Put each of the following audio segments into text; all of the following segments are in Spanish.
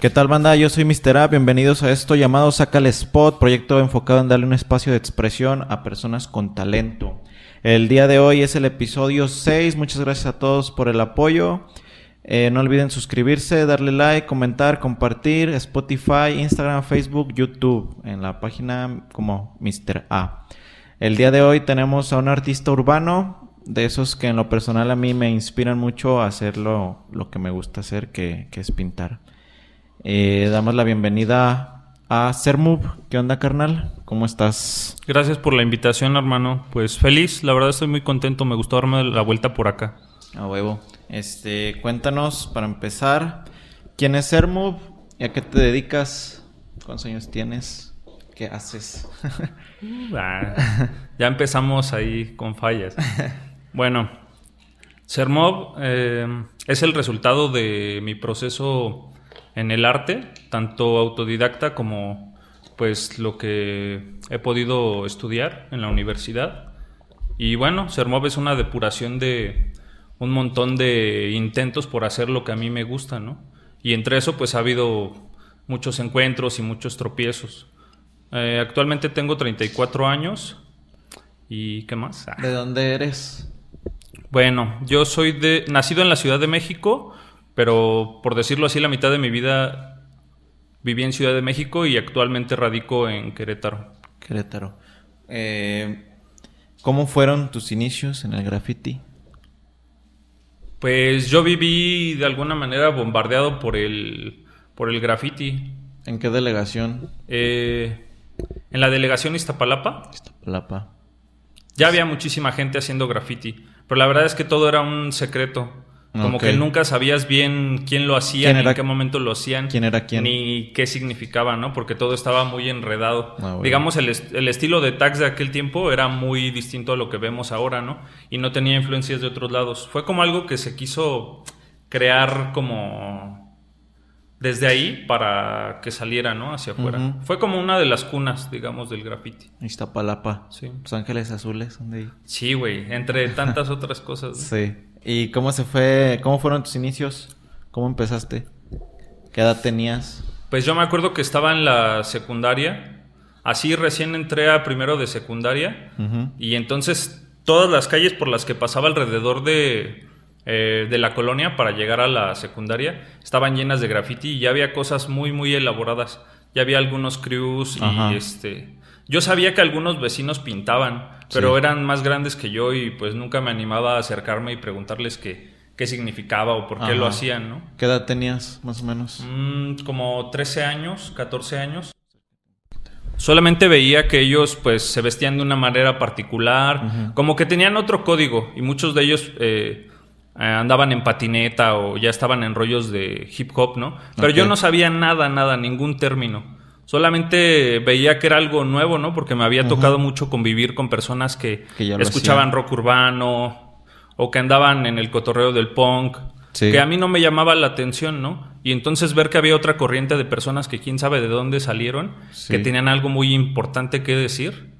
¿Qué tal banda? Yo soy Mr. A, bienvenidos a esto llamado Saca el Spot, proyecto enfocado en darle un espacio de expresión a personas con talento. El día de hoy es el episodio 6, muchas gracias a todos por el apoyo. Eh, no olviden suscribirse, darle like, comentar, compartir, Spotify, Instagram, Facebook, YouTube, en la página como Mr. A. El día de hoy tenemos a un artista urbano, de esos que en lo personal a mí me inspiran mucho a hacer lo, que me gusta hacer, que, que es pintar. Eh, damos la bienvenida a Sermove. ¿Qué onda, carnal? ¿Cómo estás? Gracias por la invitación, hermano. Pues feliz, la verdad estoy muy contento. Me gustó darme la vuelta por acá. A huevo. Este, cuéntanos para empezar, ¿quién es Sermove? ¿Y a qué te dedicas? ¿Cuántos años tienes? ¿Qué haces? Ah, ya empezamos ahí con fallas. Bueno, Sermov eh, es el resultado de mi proceso en el arte, tanto autodidacta como pues lo que he podido estudiar en la universidad. Y bueno, Sermov es una depuración de un montón de intentos por hacer lo que a mí me gusta, ¿no? Y entre eso pues ha habido muchos encuentros y muchos tropiezos. Eh, actualmente tengo 34 años. ¿Y qué más? Ah. ¿De dónde eres? Bueno, yo soy de nacido en la Ciudad de México, pero por decirlo así, la mitad de mi vida viví en Ciudad de México y actualmente radico en Querétaro. Querétaro. Eh, ¿Cómo fueron tus inicios en el graffiti? Pues yo viví de alguna manera bombardeado por el, por el graffiti. ¿En qué delegación? Eh, en la delegación Iztapalapa. Iztapalapa. Ya había muchísima gente haciendo graffiti, pero la verdad es que todo era un secreto. Como que nunca sabías bien quién lo hacía, ni en qué momento lo hacían. ¿Quién era quién? Ni qué significaba, ¿no? Porque todo estaba muy enredado. Ah, Digamos, el, el, estilo de tags de aquel tiempo era muy distinto a lo que vemos ahora, ¿no? Y no tenía influencias de otros lados. Fue como algo que se quiso crear como desde ahí para que saliera, ¿no? Hacia afuera. Fue como una de las cunas, digamos, del graffiti. Iztapalapa. Sí. Los Ángeles Azules, ¿dónde ahí? Sí, güey, entre tantas otras cosas. Sí. ¿Y cómo se fue, cómo fueron tus inicios? ¿Cómo empezaste? ¿Qué edad tenías? Pues yo me acuerdo que estaba en la secundaria. Así recién entré a primero de secundaria. Y entonces todas las calles por las que pasaba alrededor de, eh, de la colonia para llegar a la secundaria estaban llenas de graffiti y ya había cosas muy, muy elaboradas. Ya había algunos crews y este yo sabía que algunos vecinos pintaban, pero eran más grandes que yo y pues nunca me animaba a acercarme y preguntarles qué, qué significaba o por qué lo hacían, ¿no? ¿Qué edad tenías, más o menos? Mm, como 13 años, 14 años. Solamente veía que ellos pues se vestían de una manera particular, como que tenían otro código y muchos de ellos eh, eh, andaban en patineta o ya estaban en rollos de hip hop, ¿no? Pero yo no sabía nada, nada, ningún término. Solamente veía que era algo nuevo, ¿no? Porque me había tocado mucho convivir con personas que, escuchaban rock urbano o que andaban en el cotorreo del punk. Que a mí no me llamaba la atención, ¿no? Y entonces ver que había otra corriente de personas que quién sabe de dónde salieron, que tenían algo muy importante que decir.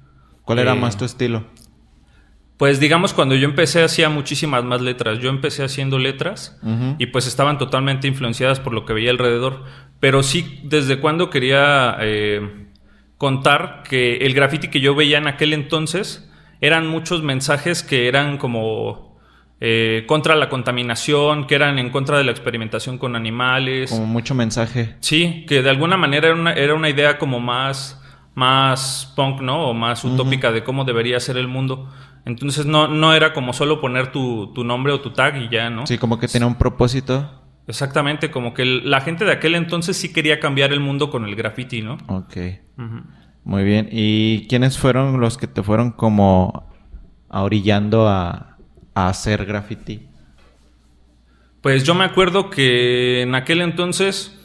¿Cuál era eh, más tu estilo? Pues digamos, cuando yo empecé hacía muchísimas más letras. Yo empecé haciendo letras y pues estaban totalmente influenciadas por lo que veía alrededor. Pero sí, desde cuando quería eh, contar que el graffiti que yo veía en aquel entonces eran muchos mensajes que eran como eh, contra la contaminación, que eran en contra de la experimentación con animales. Como mucho mensaje. Sí, que de alguna manera era una, era una idea como más, más punk, ¿no? O más utópica de cómo debería ser el mundo. Entonces no, no era como solo poner tu, nombre o tu tag y ya, ¿no? Sí, como que tenía un propósito. Exactamente, como que la gente de aquel entonces sí quería cambiar el mundo con el graffiti, ¿no? Ok. Muy bien. ¿Y quiénes fueron los que te fueron como orillando a, a hacer graffiti? Pues yo me acuerdo que en aquel entonces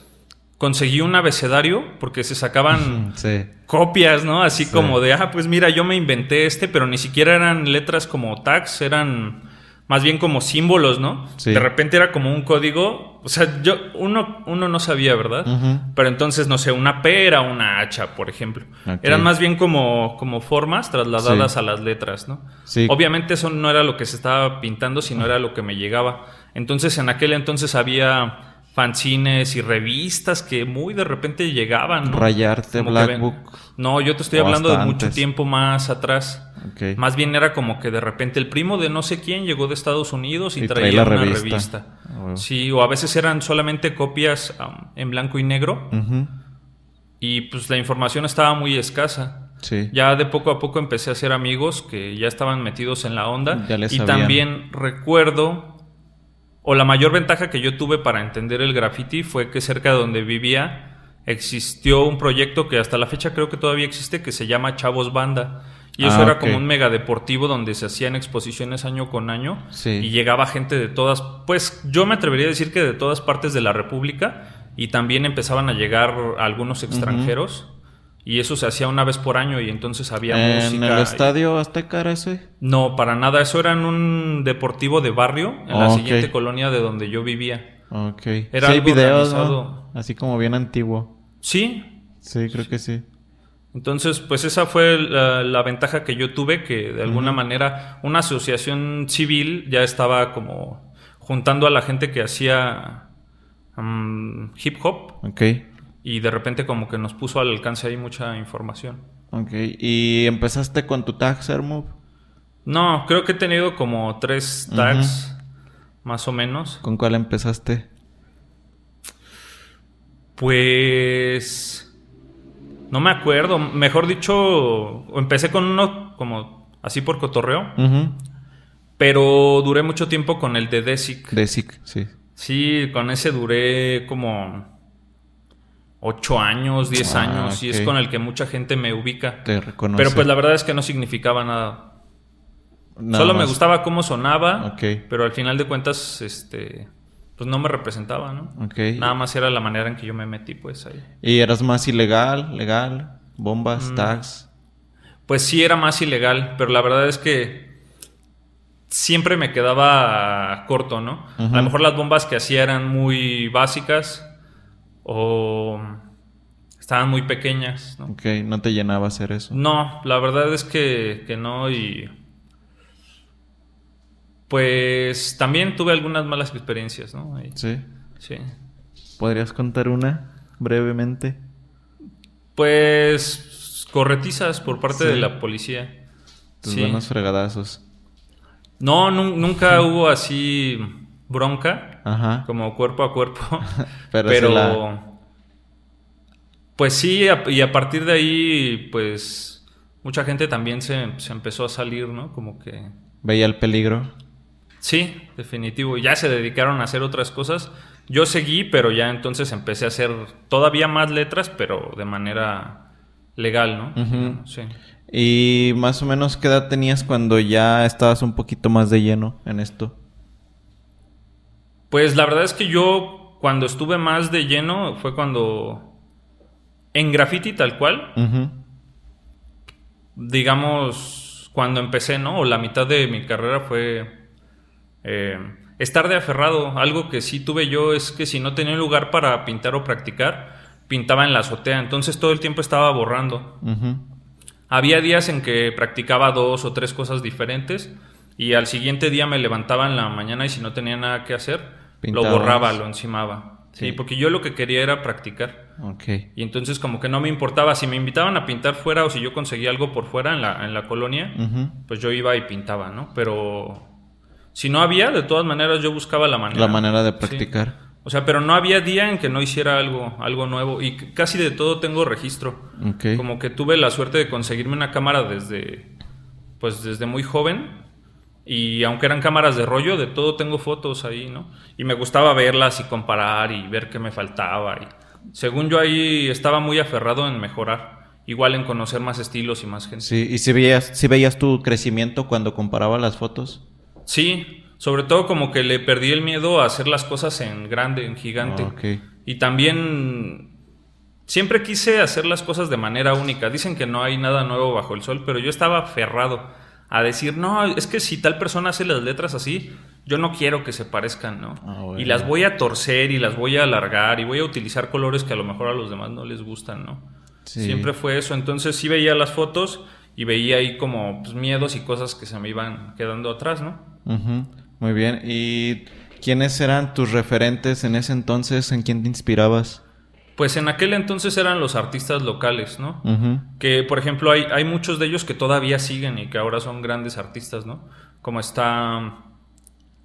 conseguí un abecedario porque se sacaban copias, ¿no? Así como de, ah, pues mira, yo me inventé este, pero ni siquiera eran letras como tags, eran más bien como símbolos, ¿no? De repente era como un código, o sea, yo uno, uno no sabía, ¿verdad? Pero entonces, no sé, una P era una H, por ejemplo. Eran más bien como, como formas trasladadas a las letras, ¿no? Obviamente eso no era lo que se estaba pintando, sino era lo que me llegaba. Entonces, en aquel entonces había fanzines y revistas que muy de repente llegaban. ¿no? Rayarte, Como Black ven- Book. No, yo te estoy hablando de mucho antes. tiempo más atrás. Más bien era como que de repente el primo de no sé quién llegó de Estados Unidos y, Y traía traía la una revista. revista. Ah. Sí, o a veces eran solamente copias um, en blanco y negro y pues la información estaba muy escasa. Sí. Ya de poco a poco empecé a hacer amigos que ya estaban metidos en la onda. Ya y sabían. también recuerdo, o la mayor ventaja que yo tuve para entender el graffiti fue que cerca de donde vivía existió un proyecto que hasta la fecha creo que todavía existe que se llama Chavos Banda. Y eso Ah, era como un mega deportivo donde se hacían exposiciones año con año Sí. y llegaba gente de todas, pues yo me atrevería a decir que de todas partes de la República y también empezaban a llegar algunos extranjeros y eso se hacía una vez por año y entonces había ¿En música. el estadio Azteca era ese? No, para nada, eso era en un deportivo de barrio en la siguiente colonia de donde yo vivía. Ok. Era Sí, algo videos. Así como bien antiguo. Sí, Sí, creo que sí. Entonces, pues esa fue la, la ventaja que yo tuve, que de alguna manera una asociación civil ya estaba como juntando a la gente que hacía mm, hip hop Ok. Y de repente como que nos puso al alcance ahí mucha información. Ok. ¿Y empezaste con tu tag, Sermove? No, creo que he tenido como tres tags, más o menos. ¿Con cuál empezaste? Pues... No me acuerdo, mejor dicho, empecé con uno como así por cotorreo, Ujú. pero duré mucho tiempo con el de Desic. De SIC, sí. Sí, con ese duré como 8 años, 10 Ah, años, y es con el que mucha gente me ubica. Te reconoce. Pero pues la verdad es que no significaba nada. Nada Solo me gustaba cómo sonaba, pero al final de cuentas, este, pues no me representaba, ¿no? Nada más era la manera en que yo me metí, pues ahí. ¿Y eras más ilegal, legal? Bombas, Mm. tags. Pues sí era más ilegal, pero la verdad es que siempre me quedaba corto, ¿no? A lo mejor las bombas que hacía eran muy básicas o estaban muy pequeñas, ¿no? Ok, no te llenaba hacer eso. No, la verdad es que, que no y... Pues también tuve algunas malas experiencias, ¿no? Sí. Sí. ¿Podrías contar una brevemente? Pues corretizas por parte Sí. de la policía. Tus Sí. buenos fregadazos. No, nu- nunca hubo así bronca, Ajá. como cuerpo a cuerpo. Pero pero. sí la- Pues sí, y a partir de ahí, pues. Mucha gente también se, se empezó a salir, ¿no? Como que. Veía el peligro. Sí, definitivo. Ya se dedicaron a hacer otras cosas. Yo seguí, pero ya entonces empecé a hacer todavía más letras, pero de manera legal, ¿no? Sí. ¿Y más o menos qué edad tenías cuando ya estabas un poquito más de lleno en esto? Pues la verdad es que yo cuando estuve más de lleno fue cuando en graffiti tal cual, digamos cuando empecé, ¿no? O la mitad de mi carrera fue eh, estar de aferrado. Algo que sí tuve yo es que si no tenía lugar para pintar o practicar, pintaba en la azotea. Entonces todo el tiempo estaba borrando. Había días en que practicaba dos o tres cosas diferentes y al siguiente día me levantaba en la mañana y si no tenía nada que hacer, Lo borraba, lo encimaba. Sí. Sí. porque yo lo que quería era practicar. Ok. Y entonces como que no me importaba si me invitaban a pintar fuera o si yo conseguía algo por fuera en la, en la colonia, pues yo iba y pintaba, ¿no? Pero si no había, de todas maneras yo buscaba la manera. La manera de Sí. practicar. O sea, pero no había día en que no hiciera algo, algo nuevo. Y casi de todo tengo registro. Ok. Como que tuve la suerte de conseguirme una cámara desde, pues desde muy joven. Y aunque eran cámaras de rollo, de todo tengo fotos ahí, ¿no? Y me gustaba verlas y comparar y ver qué me faltaba. Y según yo ahí estaba muy aferrado en mejorar. Igual en conocer más estilos y más gente. Sí, ¿y si veías, si veías tu crecimiento cuando comparaba las fotos? Sí, sobre todo como que le perdí el miedo a hacer las cosas en grande, en gigante. Ah. Y también siempre quise hacer las cosas de manera única. Dicen que no hay nada nuevo bajo el sol, pero yo estaba aferrado a decir, no, es que si tal persona hace las letras así, yo no quiero que se parezcan, ¿no? Ah, bueno. Y las voy a torcer y las voy a alargar y voy a utilizar colores que a lo mejor a los demás no les gustan, ¿no? Sí. Siempre fue eso. Entonces sí veía las fotos y veía ahí como pues, miedos y cosas que se me iban quedando atrás, ¿no? Muy bien. ¿Y ¿Quiénes eran tus referentes en ese entonces? ¿En quién te inspirabas? Pues en aquel entonces eran los artistas locales, ¿no? Que, por ejemplo, hay, hay muchos de ellos que todavía siguen y que ahora son grandes artistas, ¿no? Como está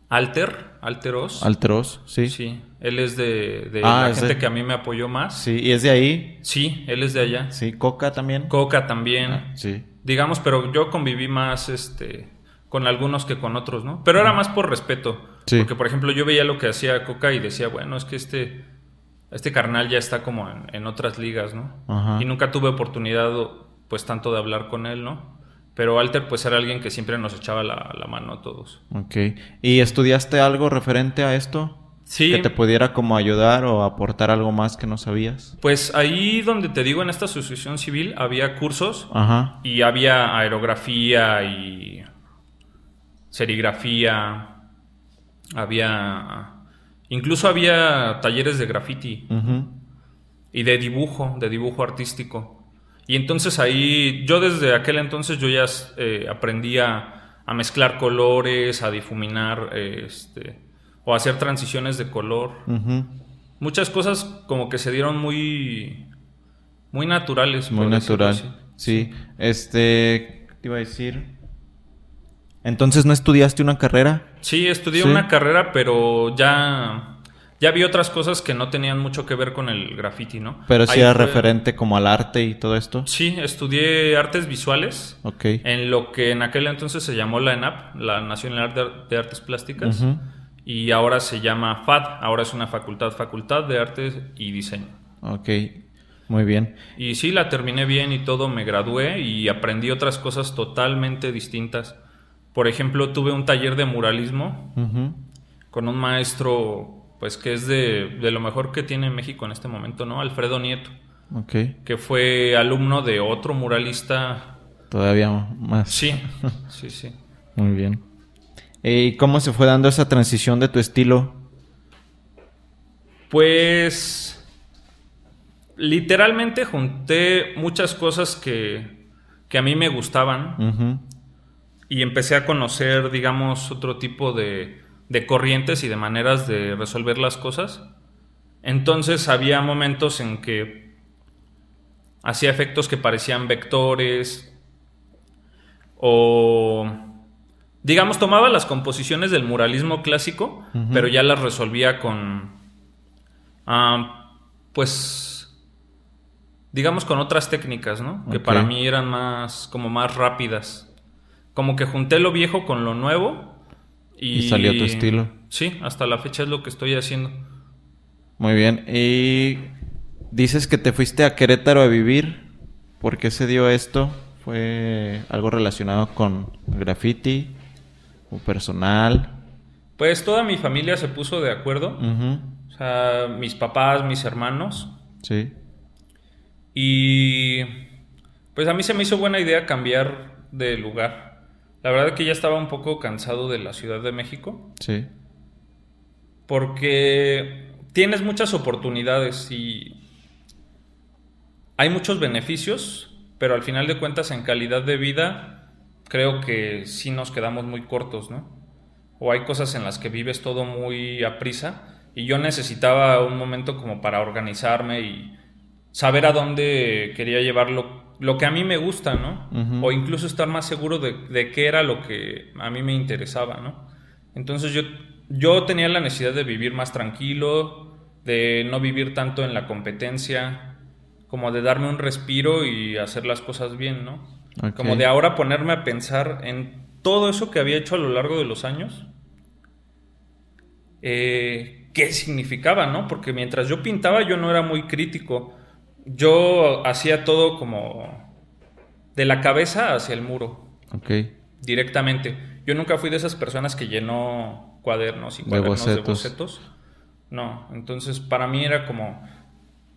Alter, Alteros. Alteros, sí. Sí, él es de, de ah, la gente que a mí me apoyó más. Sí, ¿y es de ahí? Sí, él es de allá. Sí, Coca también. Coca también. Ah, sí. Digamos, pero yo conviví más este con algunos que con otros, ¿no? Pero era más por respeto. Sí. Porque, por ejemplo, yo veía lo que hacía Coca y decía, bueno, es que este este carnal ya está como en, otras ligas, ¿no? Y nunca tuve oportunidad, pues, tanto de hablar con él, ¿no? Pero Alter, pues, era alguien que siempre nos echaba la, mano a todos. Ok. ¿Y estudiaste algo referente a esto? Sí. Que te pudiera como ayudar o aportar algo más que no sabías. Pues ahí donde te digo, en esta asociación civil, había cursos Ajá. y había aerografía y serigrafía, había Incluso había talleres de graffiti y de dibujo, de dibujo artístico. Y entonces ahí, yo desde aquel entonces yo ya eh, aprendía a mezclar colores, a difuminar, este, o a hacer transiciones de color. Muchas cosas como que se dieron muy, muy naturales. Muy natural, sí. Este, te iba a decir? Entonces, ¿no estudiaste una carrera? Sí, estudié una carrera, pero ya ya vi otras cosas que no tenían mucho que ver con el graffiti, ¿no? Pero sí era referente como al arte y todo esto. Sí, estudié artes visuales. Ok. En lo que en aquel entonces se llamó la ENAP, la Nacional de Artes Plásticas. Y ahora se llama FAD, ahora es una facultad, Facultad de Artes y Diseño. Ok, muy bien. Y sí, la terminé bien y todo, me gradué y aprendí otras cosas totalmente distintas. Por ejemplo, tuve un taller de muralismo con un maestro, pues que es de, lo mejor que tiene México en este momento, ¿no? Alfredo Nieto. Que fue alumno de otro muralista. Todavía más. Sí, sí, sí. Muy bien. ¿Y cómo se fue dando esa transición de tu estilo? Pues literalmente junté muchas cosas que, que a mí me gustaban y empecé a conocer, digamos, otro tipo de, de corrientes y de maneras de resolver las cosas. Entonces había momentos en que hacía efectos que parecían vectores o digamos tomaba las composiciones del muralismo clásico, pero ya las resolvía con ah, pues digamos con otras técnicas, ¿no? Que para mí eran más como más rápidas como que junté lo viejo con lo nuevo. Y, salió tu estilo. Sí, hasta la fecha es lo que estoy haciendo. Muy bien. Y dices que te fuiste a Querétaro a vivir. ¿Por qué se dio esto? ¿Fue algo relacionado con graffiti o personal? Pues toda mi familia se puso de acuerdo. O sea, mis papás, mis hermanos. Sí. Y pues a mí se me hizo buena idea cambiar de lugar. La verdad es que ya estaba un poco cansado de la Ciudad de México. Sí. Porque tienes muchas oportunidades y hay muchos beneficios, pero al final de cuentas en calidad de vida creo que sí nos quedamos muy cortos, ¿no? O hay cosas en las que vives todo muy a prisa y yo necesitaba un momento como para organizarme y saber a dónde quería llevarlo lo que a mí me gusta, ¿no? O incluso estar más seguro de, qué era lo que a mí me interesaba, ¿no? Entonces yo, yo tenía la necesidad de vivir más tranquilo, de no vivir tanto en la competencia, como de darme un respiro y hacer las cosas bien, ¿no? Como de ahora ponerme a pensar en todo eso que había hecho a lo largo de los años. Eh, ¿Qué significaba, no? Porque mientras yo pintaba yo no era muy crítico yo hacía todo como de la cabeza hacia el muro. Ok. Directamente. Yo nunca fui de esas personas que llenó cuadernos y cuadernos de bocetos. No, entonces para mí era como,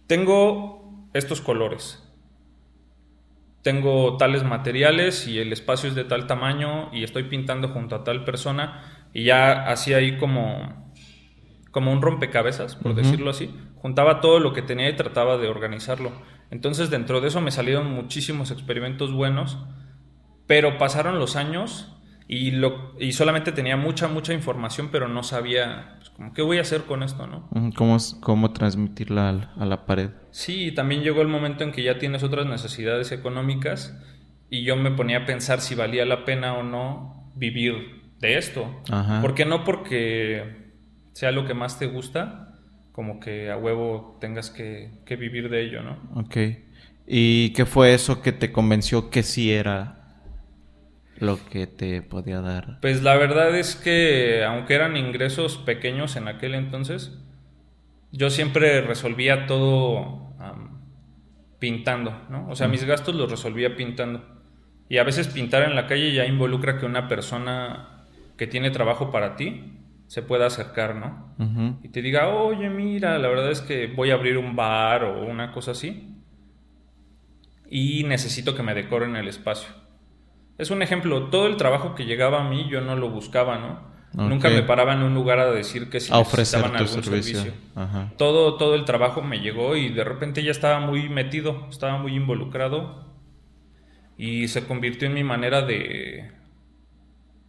tengo estos colores, tengo tales materiales y el espacio es de tal tamaño y estoy pintando junto a tal persona y ya hacía ahí como como un rompecabezas, por decirlo así. Juntaba todo lo que tenía y trataba de organizarlo. Entonces dentro de eso me salieron muchísimos experimentos buenos, pero pasaron los años Y, lo, y solamente tenía mucha, mucha información, pero no sabía pues, como, qué voy a hacer con esto, ¿no? ¿Cómo, cómo transmitirla a la pared? Sí, también llegó el momento en que ya tienes otras necesidades económicas y yo me ponía a pensar si valía la pena o no vivir de esto. Ajá. Porque no porque sea lo que más te gusta, como que a huevo tengas que, que vivir de ello, ¿no? Ok. ¿Y qué fue eso que te convenció que sí era lo que te podía dar? Pues la verdad es que aunque eran ingresos pequeños en aquel entonces, yo siempre resolvía todo pintando, ¿no? O sea, mis gastos los resolvía pintando. Y a veces pintar en la calle ya involucra que una persona que tiene trabajo para ti se pueda acercar, ¿no? Y te diga, oye, mira, la verdad es que voy a abrir un bar o una cosa así. Y necesito que me decoren el espacio. Es un ejemplo, todo el trabajo que llegaba a mí yo no lo buscaba, ¿no? Nunca me paraba en un lugar a decir que si necesitaban algún servicio. Todo, todo el trabajo me llegó y de repente ya estaba muy metido, estaba muy involucrado y se convirtió en mi manera de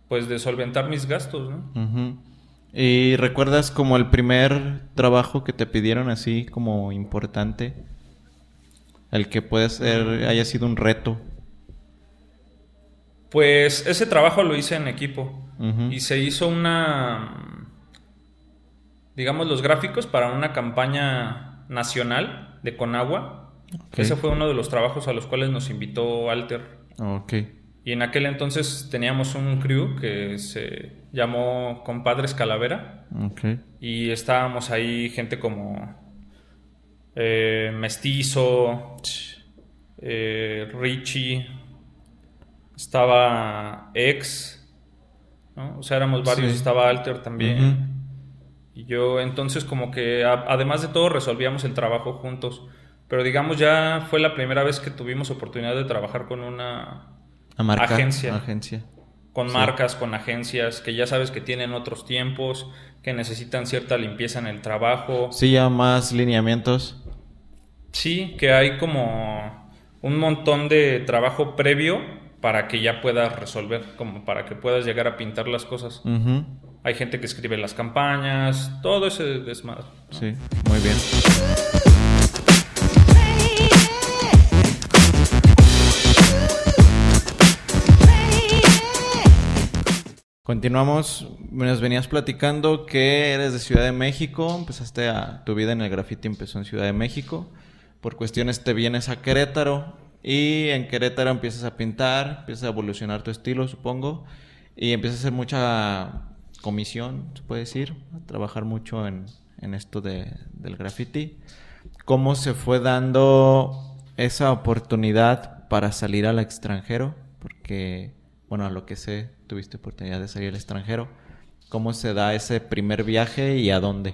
pues de solventar mis gastos, ¿no? ¿Y recuerdas como el primer trabajo que te pidieron así como importante? El que puede ser, haya sido un reto. Pues ese trabajo lo hice en equipo y se hizo una, digamos, los gráficos para una campaña nacional de Conagua. Ese fue uno de los trabajos a los cuales nos invitó Alter. Y en aquel entonces teníamos un crew que se llamó Compadres Calavera. Y estábamos ahí gente como eh, Mestizo, eh, Richie, estaba Ex, ¿no? O sea, éramos varios, estaba Alter también. Y yo, entonces, como que además de todo, resolvíamos el trabajo juntos. Pero digamos, ya fue la primera vez que tuvimos oportunidad de trabajar con una agencia. agencia. Con marcas, con agencias, que ya sabes que tienen otros tiempos, que necesitan cierta limpieza en el trabajo. Sí, ya más lineamientos. Sí, que hay como un montón de trabajo previo para que ya puedas resolver, como para que puedas llegar a pintar las cosas. Hay gente que escribe las campañas, todo ese desmadre. Sí, muy bien. Continuamos, nos venías platicando que eres de Ciudad de México, empezaste a, tu vida en el graffiti empezó en Ciudad de México, por cuestiones te vienes a Querétaro, y en Querétaro empiezas a pintar, empiezas a evolucionar tu estilo, supongo, y empiezas a hacer mucha comisión, se puede decir, a trabajar mucho en, esto de, del graffiti. ¿Cómo se fue dando esa oportunidad para salir al extranjero? Porque, bueno, a lo que sé, tuviste oportunidad de salir al extranjero. ¿Cómo se da ese primer viaje y a dónde?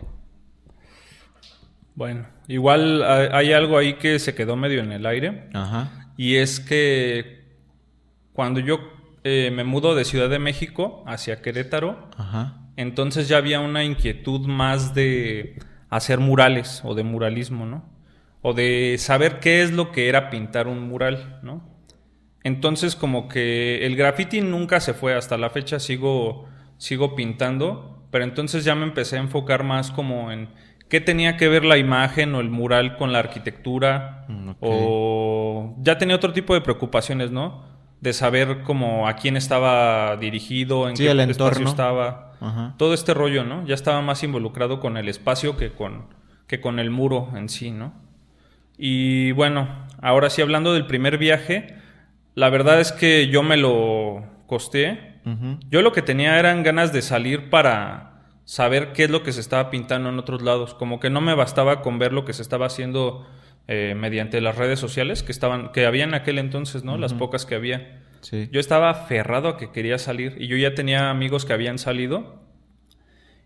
Bueno, igual hay algo ahí que se quedó medio en el aire. Ajá. Y es que cuando yo eh, me mudo de Ciudad de México hacia Querétaro, entonces ya había una inquietud más de hacer murales o de muralismo, ¿no? O de saber qué es lo que era pintar un mural, ¿no? Entonces como que el graffiti nunca se fue, hasta la fecha sigo, sigo pintando, pero entonces ya me empecé a enfocar más como en qué tenía que ver la imagen o el mural con la arquitectura mm, o ya tenía otro tipo de preocupaciones, ¿no? De saber cómo a quién estaba dirigido, en qué el espacio estaba. Todo este rollo, ¿no? Ya estaba más involucrado con el espacio que con, que con el muro en sí, ¿no? Y bueno, ahora sí hablando del primer viaje, la verdad es que yo me lo costé. Yo lo que tenía eran ganas de salir para saber qué es lo que se estaba pintando en otros lados. Como que no me bastaba con ver lo que se estaba haciendo eh, mediante las redes sociales que estaban, que había en aquel entonces, ¿no? Las pocas que había. Yo estaba aferrado a que quería salir y yo ya tenía amigos que habían salido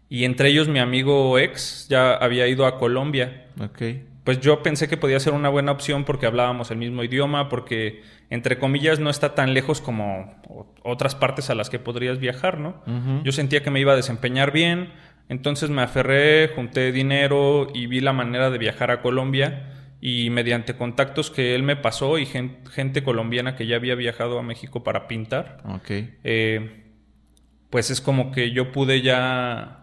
y entre ellos mi amigo ex ya había ido a Colombia. Okay pues yo pensé que podía ser una buena opción porque hablábamos el mismo idioma, porque entre comillas no está tan lejos como otras partes a las que podrías viajar, ¿no? Yo sentía que me iba a desempeñar bien, entonces me aferré, junté dinero y vi la manera de viajar a Colombia y mediante contactos que él me pasó y gente, colombiana que ya había viajado a México para pintar, okay. eh, pues es como que yo pude ya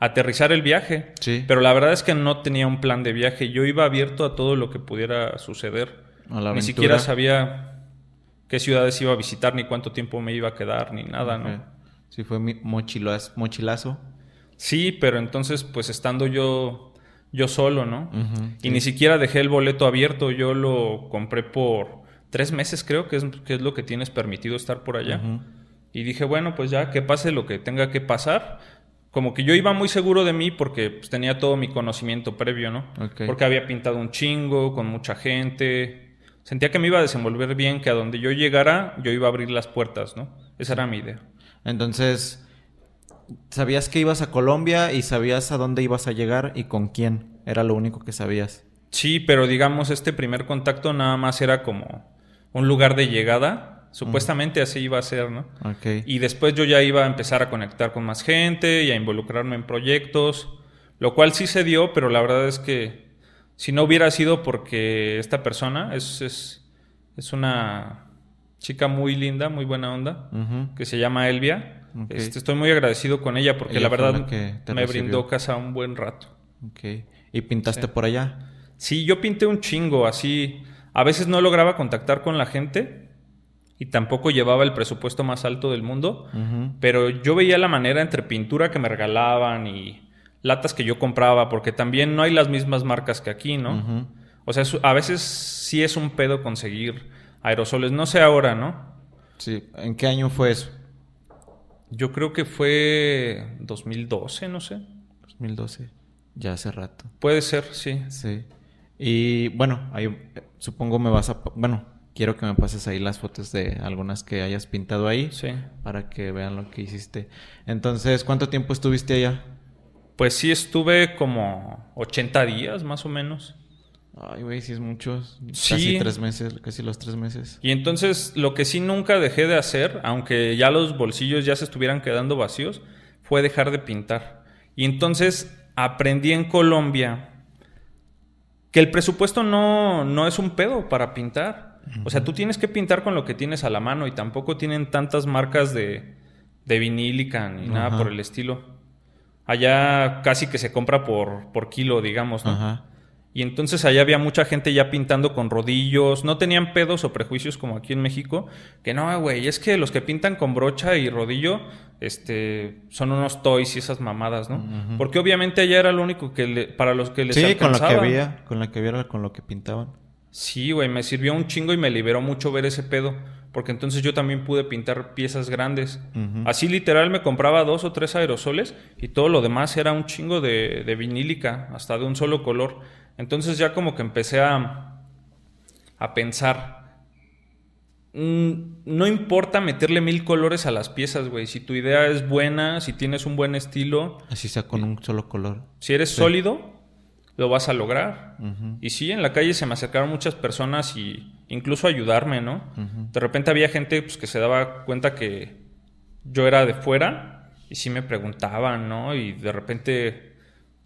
aterrizar el viaje. Sí. Pero la verdad es que no tenía un plan de viaje. Yo iba abierto a todo lo que pudiera suceder. A la Ni siquiera sabía qué ciudades iba a visitar, ni cuánto tiempo me iba a quedar, ni nada, ¿no? Sí, fue mi mochilazo. Sí, pero entonces, pues estando yo, yo solo, ¿no? Y ni siquiera dejé el boleto abierto, yo lo compré por tres meses, creo que es, que es lo que tienes permitido estar por allá. Y dije, bueno, pues ya que pase lo que tenga que pasar. Como que yo iba muy seguro de mí porque pues, tenía todo mi conocimiento previo, ¿no? Porque había pintado un chingo, con mucha gente. Sentía que me iba a desenvolver bien, que a donde yo llegara, yo iba a abrir las puertas, ¿no? Esa era mi idea. Entonces, sabías que ibas a Colombia y sabías a dónde ibas a llegar y con quién. Era lo único que sabías. Sí, pero digamos, este primer contacto nada más era como un lugar de llegada. Supuestamente así iba a ser, ¿no? Ok. Y después yo ya iba a empezar a conectar con más gente y a involucrarme en proyectos, lo cual sí se dio, pero la verdad es que si no hubiera sido porque esta persona es, es, es una chica muy linda, muy buena onda, que se llama Elvia, este, estoy muy agradecido con ella porque Ella la verdad la me recibió. brindó casa un buen rato. Ok. ¿Y pintaste Sí. por allá? Sí, yo pinté un chingo, así. A veces no lograba contactar con la gente y tampoco llevaba el presupuesto más alto del mundo, pero yo veía la manera entre pintura que me regalaban y latas que yo compraba, porque también no hay las mismas marcas que aquí, ¿no? O sea, a veces sí es un pedo conseguir aerosoles, no sé ahora, ¿no? Sí. ¿En qué año fue eso? Yo creo que fue 2012, no sé. 2012. Ya hace rato. Puede ser, sí. Sí. Y bueno, ahí eh, supongo me vas a... Bueno, quiero que me pases ahí las fotos de algunas que hayas pintado ahí. Sí. Para que vean lo que hiciste. Entonces, ¿cuánto tiempo estuviste allá? Pues sí estuve como 80 días, más o menos. Ay, güey, sí es mucho. Sí. Casi tres meses, casi los tres meses. Y entonces lo que sí nunca dejé de hacer, aunque ya los bolsillos ya se estuvieran quedando vacíos, fue dejar de pintar. Y entonces aprendí en Colombia que el presupuesto no, no es un pedo para pintar. O sea, tú tienes que pintar con lo que tienes a la mano y tampoco tienen tantas marcas de, de vinílica ni nada por el estilo. Allá casi que se compra por, por kilo, digamos, ¿no? Ajá. Y entonces allá había mucha gente ya pintando con rodillos, no tenían pedos o prejuicios como aquí en México, que no, güey, es que los que pintan con brocha y rodillo, este, son unos toys y esas mamadas, ¿no? Porque obviamente allá era lo único que le- para los que les Sí, con lo que alcanzaba. había, con lo que había, con lo que pintaban. Sí, güey, me sirvió un chingo y me liberó mucho ver ese pedo, porque entonces yo también pude pintar piezas grandes. Así literal me compraba dos o tres aerosoles y todo lo demás era un chingo de, de vinílica, hasta de un solo color. Entonces ya como que empecé a, a pensar, mm, no importa meterle mil colores a las piezas, güey, si tu idea es buena, si tienes un buen estilo, Así sea con un solo color. si eres sólido, lo vas a lograr. Y sí, en la calle se me acercaron muchas personas y incluso ayudarme, ¿no? De repente había gente pues, que se daba cuenta que yo era de fuera y sí me preguntaban, ¿no? Y de repente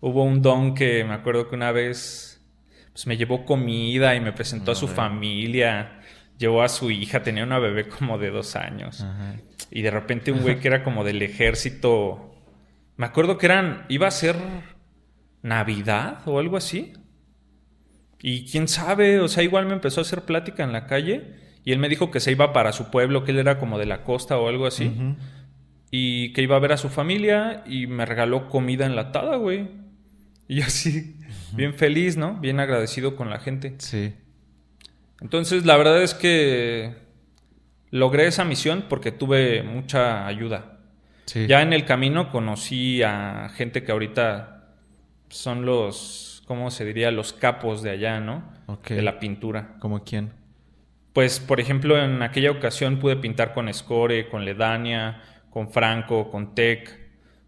hubo un don que me acuerdo que una vez pues, me llevó comida y me presentó a su familia, llevó a su hija, tenía una bebé como de dos años. Y de repente un güey que era como del ejército. Me acuerdo que eran. iba a ser Navidad o algo así. Y quién sabe, o sea, igual me empezó a hacer plática en la calle. Y él me dijo que se iba para su pueblo, que él era como de la costa o algo así. Y que iba a ver a su familia y me regaló comida enlatada, güey. Y yo así, bien feliz, ¿no? Bien agradecido con la gente. Sí. Entonces, la verdad es que logré esa misión porque tuve mucha ayuda. Sí. Ya en el camino conocí a gente que ahorita son los, ¿cómo se diría? Los capos de allá, ¿no? De la pintura. ¿Como quién? Pues, por ejemplo, en aquella ocasión pude pintar con Score, con Ledania, con Franco, con Tech,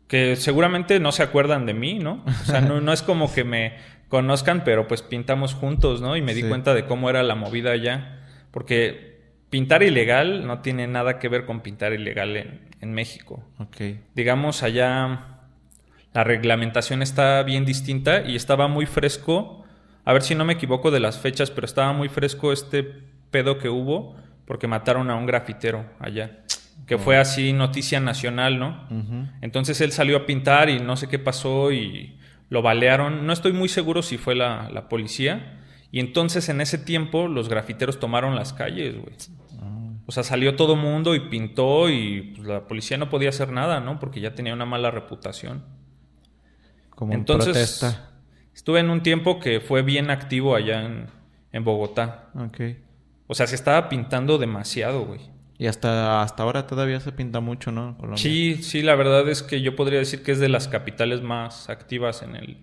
que seguramente no se acuerdan de mí, ¿no? O sea, no, no es como que me conozcan, pero pues pintamos juntos, ¿no? Y me di Sí. cuenta de cómo era la movida allá. Porque pintar ilegal no tiene nada que ver con pintar ilegal en, en México. Ok. Digamos, allá la reglamentación está bien distinta y estaba muy fresco. A ver si no me equivoco de las fechas, pero estaba muy fresco este pedo que hubo porque mataron a un grafitero allá. que fue así noticia nacional, ¿no? Entonces él salió a pintar y no sé qué pasó y lo balearon. No estoy muy seguro si fue la, la policía. Y entonces en ese tiempo los grafiteros tomaron las calles, güey. O sea, salió todo mundo y pintó y pues, la policía no podía hacer nada, ¿no? Porque ya tenía una mala reputación. Como Entonces, protesta. estuve en un tiempo que fue bien activo allá en, en Bogotá. Ok. O sea, se estaba pintando demasiado, güey. Y hasta, hasta ahora todavía se pinta mucho, ¿no? Sí, sí, la verdad es que yo podría decir que es de las capitales más activas en el,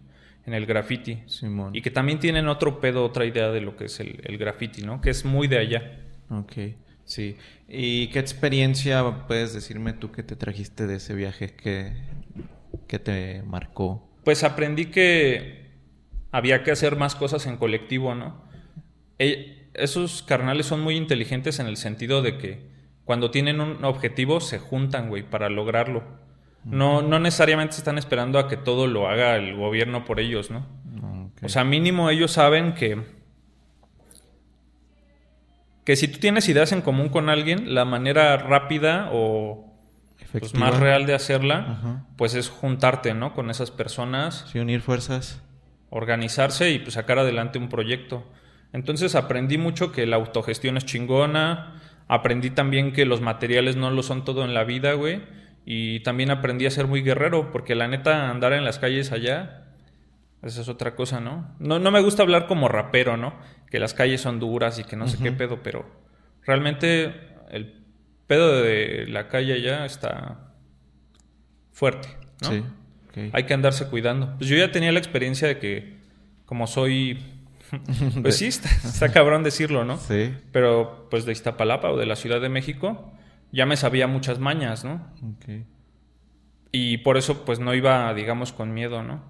en el graffiti. Simón. Y que también tienen otro pedo, otra idea de lo que es el, el graffiti, ¿no? Que es muy de allá. Ok. Sí. ¿Y qué experiencia puedes decirme tú que te trajiste de ese viaje que, que te marcó? Pues aprendí que había que hacer más cosas en colectivo, ¿no? E, esos carnales son muy inteligentes en el sentido de que cuando tienen un objetivo se juntan, güey, para lograrlo. No, no necesariamente están esperando a que todo lo haga el gobierno por ellos, ¿no? O sea, mínimo ellos saben que que si tú tienes ideas en común con alguien, la manera rápida o pues, más real de hacerla, pues es juntarte, ¿no? Con esas personas. Sí, unir fuerzas. Organizarse y pues, sacar adelante un proyecto. Entonces aprendí mucho que la autogestión es chingona. Aprendí también que los materiales no lo son todo en la vida, güey. Y también aprendí a ser muy guerrero, porque la neta, andar en las calles allá, esa es otra cosa, ¿no? No, no me gusta hablar como rapero, ¿no? Que las calles son duras y que no sé qué pedo, pero realmente el pedo de la calle allá está fuerte, ¿no? Sí. Hay que andarse cuidando. Pues yo ya tenía la experiencia de que, como soy. Pues sí, está, está cabrón decirlo, ¿no? Sí. Pero pues de Iztapalapa o de la Ciudad de México, ya me sabía muchas mañas, ¿no? Ok. Y por eso pues no iba, digamos, con miedo, ¿no?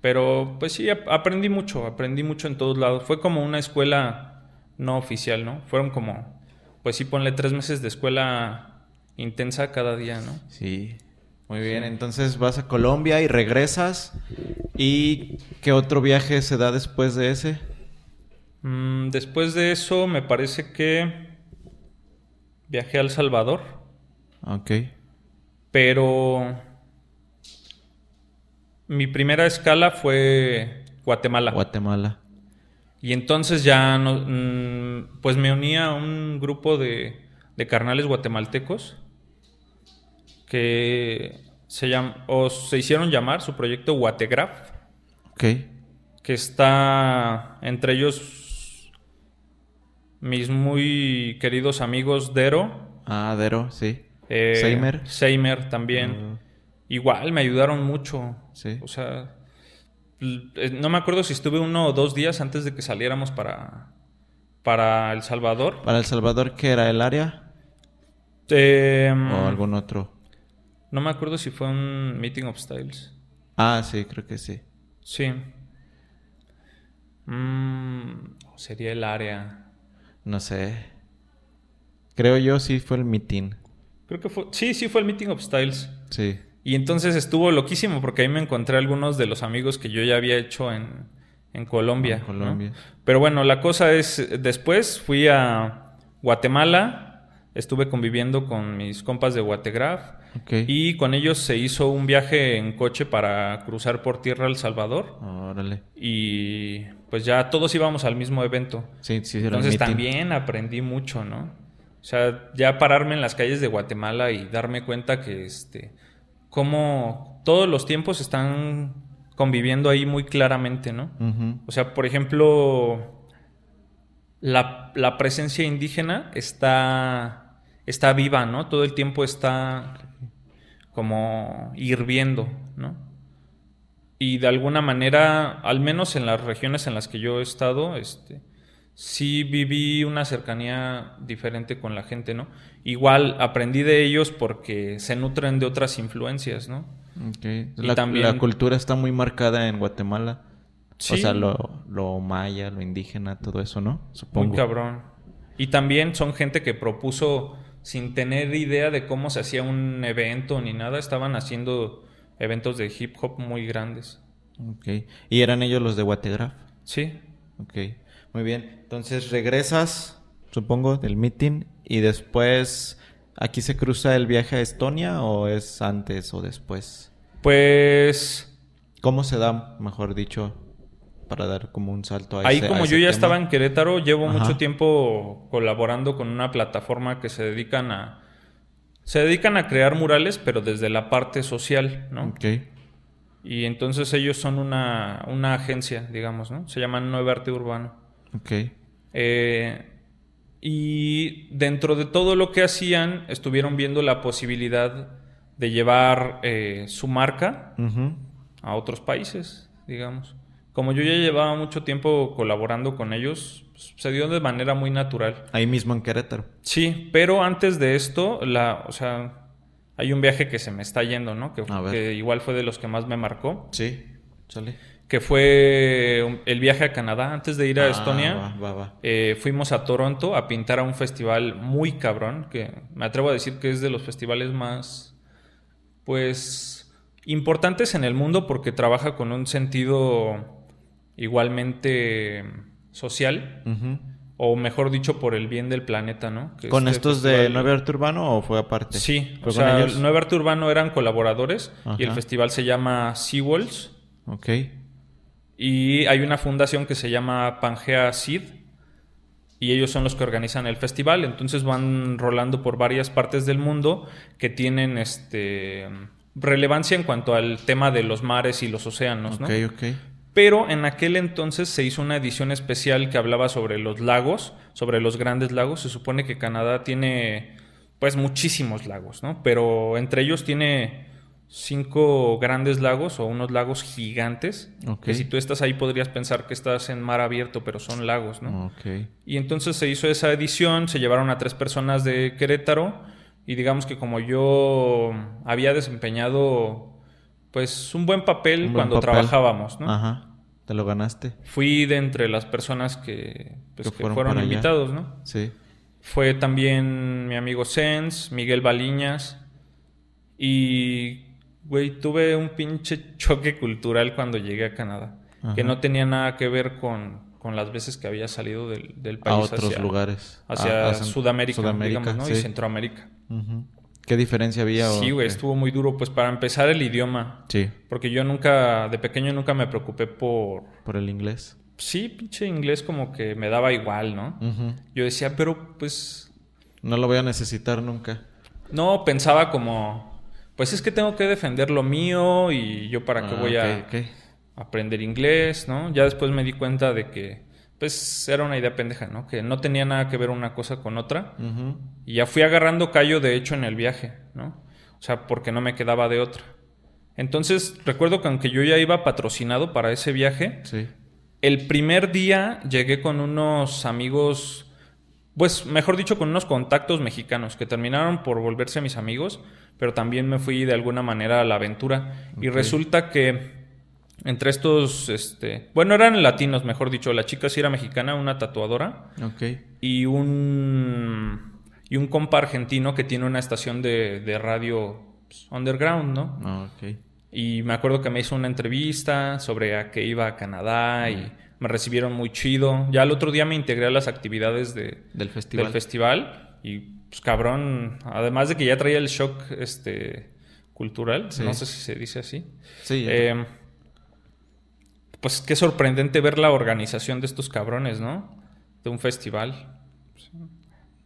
Pero pues sí, aprendí mucho, aprendí mucho en todos lados. Fue como una escuela no oficial, ¿no? Fueron como, pues sí, ponle tres meses de escuela intensa cada día, ¿no? Sí. Muy bien, entonces vas a Colombia y regresas. ¿Y qué otro viaje se da después de ese? Mm, después de eso, me parece que viajé a El Salvador. Ok. Pero mi primera escala fue Guatemala. Guatemala. Y entonces ya no, mm, pues me uní a un grupo de, de carnales guatemaltecos que se, o se hicieron llamar su proyecto Guategraph. Ok. Que está entre ellos mis muy queridos amigos Dero. Ah, Dero, sí. Eh, Seimer. Seimer también. Igual me ayudaron mucho. Sí. O sea, no me acuerdo si estuve uno o dos días antes de que saliéramos para, para El Salvador. ¿Para El Salvador qué era el área? Em, ¿O algún otro? No me acuerdo si fue un Meeting of Styles. Ah, sí, creo que sí. Sí. Mm, sería el área. No sé. Creo yo sí fue el meeting. Creo que fue. Sí, sí fue el Meeting of Styles. Sí. Y entonces estuvo loquísimo porque ahí me encontré algunos de los amigos que yo ya había hecho en, en Colombia. Colombia. Pero bueno, la cosa es, después fui a Guatemala, estuve conviviendo con mis compas de Guategraph y con ellos se hizo un viaje en coche para cruzar por tierra El Salvador. Órale. Y pues ya todos íbamos al mismo evento. Sí, sí, Entonces también aprendí mucho, ¿no? O sea, ya pararme en las calles de Guatemala y darme cuenta que este cómo todos los tiempos están conviviendo ahí muy claramente, ¿no? O sea, por ejemplo, la, presencia indígena está, está viva, ¿no? Todo el tiempo está como hirviendo, ¿no? Y de alguna manera, al menos en las regiones en las que yo he estado, este, sí viví una cercanía diferente con la gente, ¿no? Igual aprendí de ellos porque se nutren de otras influencias, ¿no? Okay. La, también... la, cultura está muy marcada en Guatemala. O sea, lo, lo, maya, lo indígena, todo eso, ¿no? Supongo. Muy cabrón. Y también son gente que propuso, sin tener idea de cómo se hacía un evento ni nada, estaban haciendo eventos de hip hop muy grandes. Ok. ¿Y eran ellos los de Guategraph? Sí. Ok. Muy bien. Entonces regresas, supongo, del meeting y después ¿Aquí se cruza el viaje a Estonia o es antes o después? Pues... ¿Cómo se da, mejor dicho, para dar como un salto a Ahí ese- a como ese yo ya tema? estaba en Querétaro, llevo Ajá. mucho tiempo colaborando con una plataforma que se dedican a... Se dedican a crear murales, pero desde la parte social, ¿no? Ok. Y entonces ellos son una, una agencia, digamos, ¿no? Se llaman Nueve Arte Urbano. Ok. Eh, y dentro de todo lo que hacían, estuvieron viendo la posibilidad de llevar eh, su marca a otros países, digamos. Como yo ya llevaba mucho tiempo colaborando con ellos, pues, se dio de manera muy natural. Ahí mismo en Querétaro. Sí, pero antes de esto, la, o sea, hay un viaje que se me está yendo, ¿no? Que, que igual fue de los que más me marcó, Sí. Sale. Que fue un- el viaje a Canadá. Antes de ir a Ah, Estonia, va, va, va. eh, fuimos a Toronto a pintar a un festival muy cabrón, que me atrevo a decir que es de los festivales más, pues, importantes en el mundo porque trabaja con un sentido igualmente social, o mejor dicho, por el bien del planeta, ¿no? Que ¿Con este estos de festival- Nueve Arte Urbano o fue aparte? Sí, ¿Fue o sea, ellos? el Nuevo Arte Urbano eran colaboradores y el festival se llama Seawalls. Ok. Y hay una fundación que se llama Pangea Seed. Y ellos son los que organizan el festival. Entonces van rolando por varias partes del mundo que tienen este relevancia en cuanto al tema de los mares y los océanos, ¿no? Pero en aquel entonces se hizo una edición especial que hablaba sobre los lagos, sobre los grandes lagos. Se supone que Canadá tiene pues muchísimos lagos, ¿no? Pero entre ellos tiene cinco grandes lagos o unos lagos gigantes. Ok. Que si tú estás ahí podrías pensar que estás en mar abierto, pero son lagos, ¿no? Ok. Y entonces se hizo esa edición, se llevaron a tres personas de Querétaro y digamos que como yo había desempeñado pues un buen papel Un buen cuando papel. trabajábamos, ¿no? Ajá. Te lo ganaste. Fui de entre las personas que, pues, Que que fueron allá. invitados, ¿no? Sí. Fue también mi amigo Sens, Miguel Baliñas. Y, güey, tuve un pinche choque cultural cuando llegué a Canadá. Ajá. Que no tenía nada que ver con, con las veces que había salido del, del país A otros hacia, lugares. hacia A- Sudamérica, Sudamérica, digamos, ¿no? sí. Y Centroamérica. ¿Qué diferencia había? Sí, güey, estuvo muy duro. Pues para empezar el idioma. Sí, Porque yo nunca, de pequeño nunca me preocupé por... por el inglés. Sí, pinche inglés como que me daba igual, ¿no? Yo decía, pero pues No lo voy a necesitar nunca. no pensaba como, pues es que tengo que defender lo mío y yo para qué Ah, voy a aprender inglés, ¿no? Ya después me di cuenta de que pues era una idea pendeja, ¿no? Que no tenía nada que ver una cosa con otra y ya fui agarrando callo de hecho en el viaje, ¿no? O sea, porque no me quedaba de otra. Entonces, recuerdo que aunque yo ya iba patrocinado para ese viaje, Sí. el primer día llegué con unos amigos, pues mejor dicho, con unos contactos mexicanos que terminaron por volverse mis amigos, pero también me fui de alguna manera a la aventura. Y resulta que entre estos, este, bueno, eran latinos, mejor dicho, la chica sí era mexicana, una tatuadora, Ok. y un, y un compa argentino que tiene una estación de, de radio pues, underground, ¿no? Ah, ok. Y me acuerdo que me hizo una entrevista sobre a que iba a Canadá y me recibieron muy chido. Ya el otro día me integré a las actividades de, Del festival. del festival y pues cabrón, además de que ya traía el shock este cultural, Sí. no sé si se dice así. Sí. Eh, pues qué sorprendente ver la organización de estos cabrones, ¿no? De un festival.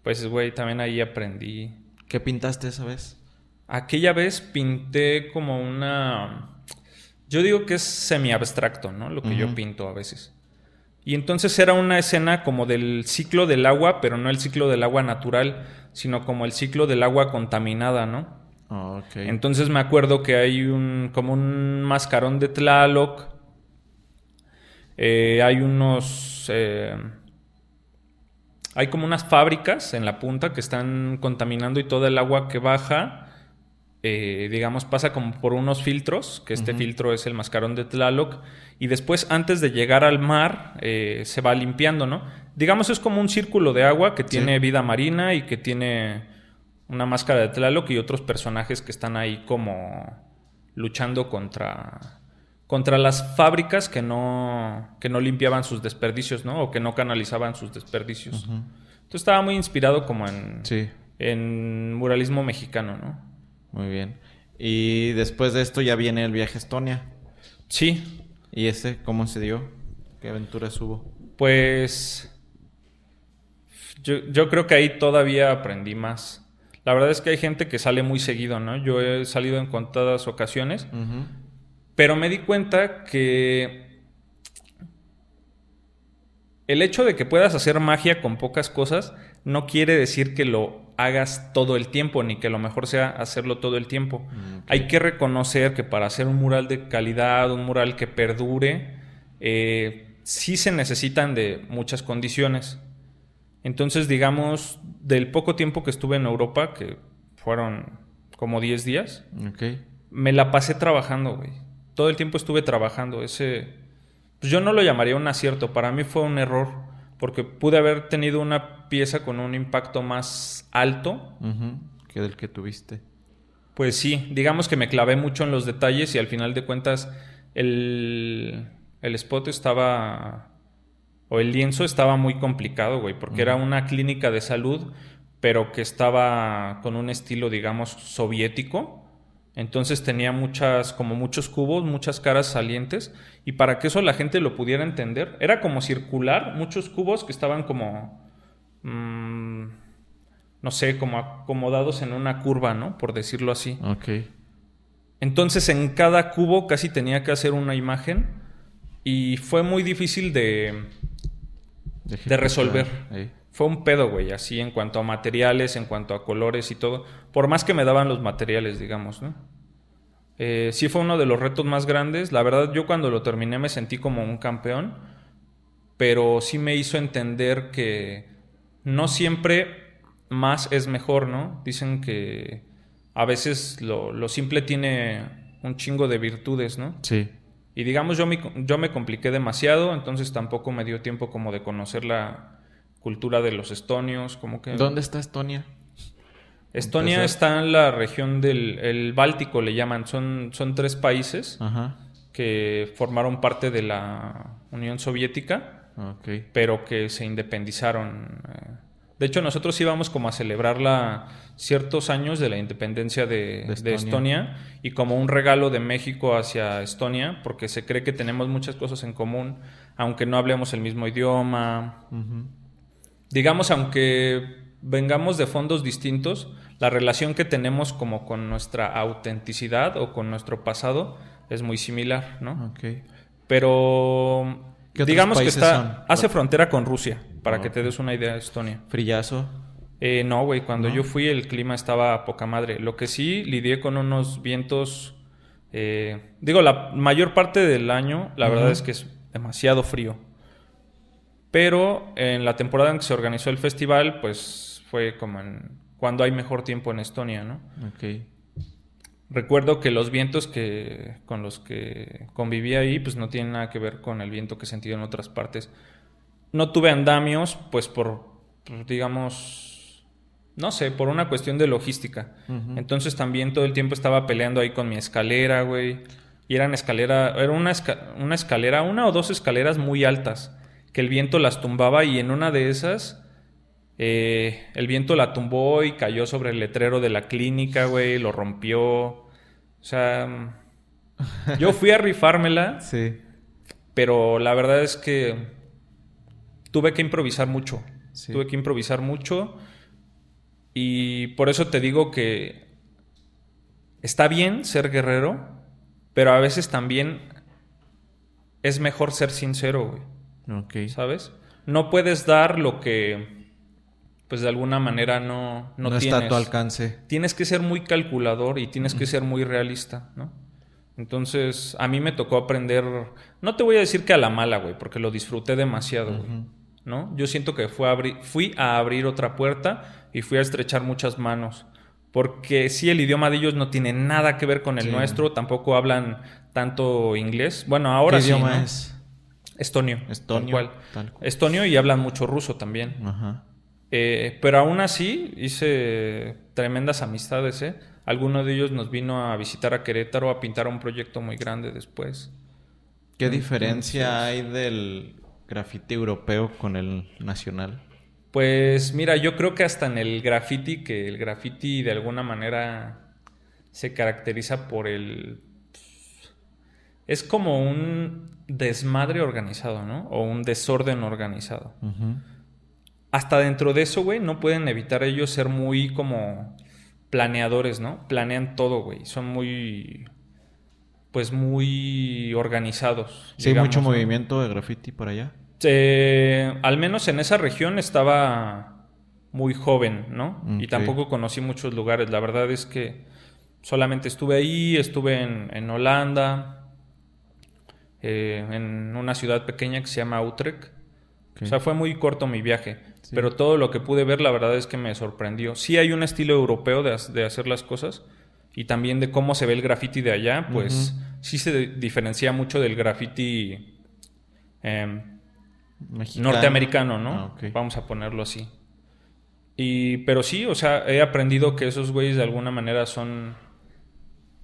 Pues güey, también ahí aprendí ¿Qué pintaste esa vez? Aquella vez pinté como una... Yo digo que es semi-abstracto, ¿no? Lo que yo pinto a veces. Y entonces era una escena como del ciclo del agua, pero no el ciclo del agua natural, sino como el ciclo del agua contaminada, ¿no? Ah, ok. Entonces me acuerdo que hay un como un mascarón de Tlaloc. Eh, hay unos eh, hay como unas fábricas en la punta que están contaminando y toda el agua que baja eh, digamos pasa como por unos filtros que este filtro es el mascarón de Tlaloc y después antes de llegar al mar eh, se va limpiando no digamos es como un círculo de agua que tiene Sí. vida marina y que tiene una máscara de Tlaloc y otros personajes que están ahí como luchando contra contra las fábricas que no que no limpiaban sus desperdicios, ¿no? O que no canalizaban sus desperdicios. Entonces estaba muy inspirado como en Sí. en muralismo mexicano, ¿no? Muy bien. Y después de esto ya viene el viaje a Estonia. Sí. ¿Y ese cómo se dio? ¿Qué aventuras hubo? Pues yo, yo creo que ahí todavía aprendí más. La verdad es que hay gente que sale muy seguido, ¿no? Yo he salido en contadas ocasiones, pero me di cuenta que el hecho de que puedas hacer magia con pocas cosas no quiere decir que lo hagas todo el tiempo, ni que lo mejor sea hacerlo todo el tiempo. Mm, hay que reconocer que para hacer un mural de calidad, un mural que perdure, eh, sí se necesitan de muchas condiciones. Entonces, digamos, del poco tiempo que estuve en Europa, que fueron como 10 días, me la pasé trabajando, güey. Todo el tiempo estuve trabajando. Ese, pues yo no lo llamaría un acierto, para mí fue un error, porque pude haber tenido una pieza con un impacto más alto. Que del que tuviste. Pues sí, digamos que me clavé mucho en los detalles y al final de cuentas el, el spot estaba o el lienzo estaba muy complicado, güey, porque era una clínica de salud, pero que estaba con un estilo, digamos, soviético. Entonces tenía muchas, como muchos cubos, muchas caras salientes, y para que eso la gente lo pudiera entender, era como circular, muchos cubos que estaban como, mm, no sé, como acomodados en una curva, ¿no? Por decirlo así. Ok. Entonces en cada cubo casi tenía que hacer una imagen, y fue muy difícil de, de, resolver. Fue un pedo, güey, así en cuanto a materiales, en cuanto a colores y todo. Por más que me daban los materiales, digamos, ¿no? Eh, sí fue uno de los retos más grandes. La verdad, yo cuando lo terminé me sentí como un campeón, pero sí me hizo entender que no siempre más es mejor, ¿no? Dicen que a veces lo, lo simple tiene un chingo de virtudes, ¿no? Sí. Y digamos, yo me, yo me compliqué demasiado, entonces tampoco me dio tiempo como de conocer la cultura de los estonios, como que... ¿Dónde está Estonia? Estonia está en la región del el Báltico, le llaman. Son, son tres países que formaron parte de la Unión Soviética, pero que se independizaron. Eh, de hecho, nosotros íbamos como a celebrar la, ciertos años de la independencia de, Estonia. y como un regalo de México hacia Estonia, porque se cree que tenemos muchas cosas en común, aunque no hablemos el mismo idioma. Digamos, aunque vengamos de fondos distintos, la relación que tenemos como con nuestra autenticidad o con nuestro pasado es muy similar, ¿no? Pero digamos que está hace frontera con Rusia. Para que te des una idea, Estonia. ¿Frillazo? Eh, no, güey. Cuando yo fui, el clima estaba a poca madre. Lo que sí, lidié con unos vientos. Eh, digo, la mayor parte del año, la verdad es que es demasiado frío. Pero en la temporada en que se organizó el festival, pues fue como en. cuando hay mejor tiempo en Estonia, ¿no? Ok. Recuerdo que los vientos que con los que conviví ahí, pues no tienen nada que ver con el viento que he sentido en otras partes no tuve andamios, pues por, digamos, no sé, por una cuestión de logística. Entonces también todo el tiempo estaba peleando ahí con mi escalera, güey. Y eran escalera, era una, una escalera, una o dos escaleras muy altas, que el viento las tumbaba y en una de esas eh, el viento la tumbó y cayó sobre el letrero de la clínica, güey, lo rompió. O sea, yo fui a rifármela. sí. Pero la verdad es que tuve que improvisar mucho. Tuve que improvisar mucho. Y por eso te digo que está bien ser guerrero, pero a veces también es mejor ser sincero, güey. Ok. ¿Sabes? No puedes dar lo que, pues de alguna manera no, no, no está a tu alcance. Tienes que ser muy calculador y tienes que ser muy realista, ¿no? Entonces, a mí me tocó aprender, no te voy a decir que a la mala, güey, porque lo disfruté demasiado, güey. ¿no? Yo siento que fue fui a abrir otra puerta y fui a estrechar muchas manos. Porque sí, el idioma de ellos no tiene nada que ver con el nuestro, tampoco hablan tanto inglés. Bueno, ahora ¿Qué sí. idioma es? Estonio. Estonio. Estonio y hablan mucho ruso también. Eh, pero aún así hice tremendas amistades, ¿eh? Alguno de ellos nos vino a visitar a Querétaro a pintar un proyecto muy grande después. ¿Qué diferencia hay del grafite europeo con el nacional? Pues mira, yo creo que hasta en el graffiti, que el graffiti de alguna manera se caracteriza por el... Es como un desmadre organizado, ¿no? O un desorden organizado. Hasta dentro de eso, güey, no pueden evitar ellos ser muy como planeadores, ¿no? Planean todo, güey. Son muy pues muy organizados. Sí, mucho movimiento de graffiti por allá. al menos en esa región estaba muy joven, ¿no? Y tampoco conocí muchos lugares. La verdad es que solamente estuve ahí, estuve en, Holanda, eh, en una ciudad pequeña que se llama Utrecht. O sea, fue muy corto mi viaje. Pero todo lo que pude ver, la verdad es que me sorprendió. Sí hay un estilo europeo de, de hacer las cosas y también de cómo se ve el graffiti de allá, pues sí se diferencia mucho del graffiti em, norteamericano, ¿no? Ah, Vamos a ponerlo así. Y, pero sí, o sea, he aprendido que esos güeyes de alguna manera son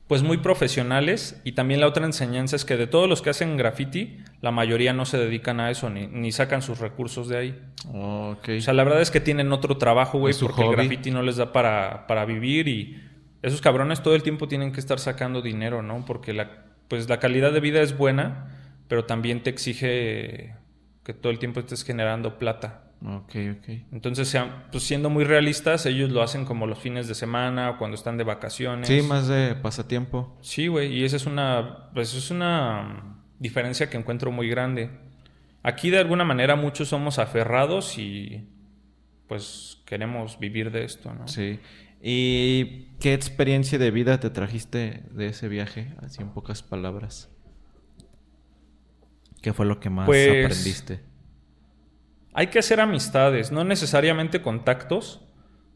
pues muy profesionales y también la otra enseñanza es que de todos los que hacen graffiti, la mayoría no se dedican a eso ni, ni sacan sus recursos de ahí. O sea, la verdad es que tienen otro trabajo, güey, porque el graffiti no les da para, para vivir y esos cabrones todo el tiempo tienen que estar sacando dinero, ¿no? Porque la, pues la calidad de vida es buena, pero también te exige que todo el tiempo estés generando plata. Ok, ok. Entonces, pues siendo muy realistas, ellos lo hacen como los fines de semana o cuando están de vacaciones. Sí, más de pasatiempo. Sí, güey, y esa es una, pues es una diferencia que encuentro muy grande. Aquí de alguna manera muchos somos aferrados y pues queremos vivir de esto, ¿no? Sí. ¿Y qué experiencia de vida te trajiste de ese viaje, así en pocas palabras? ¿Qué fue lo que más pues, aprendiste? Hay que hacer amistades, no necesariamente contactos,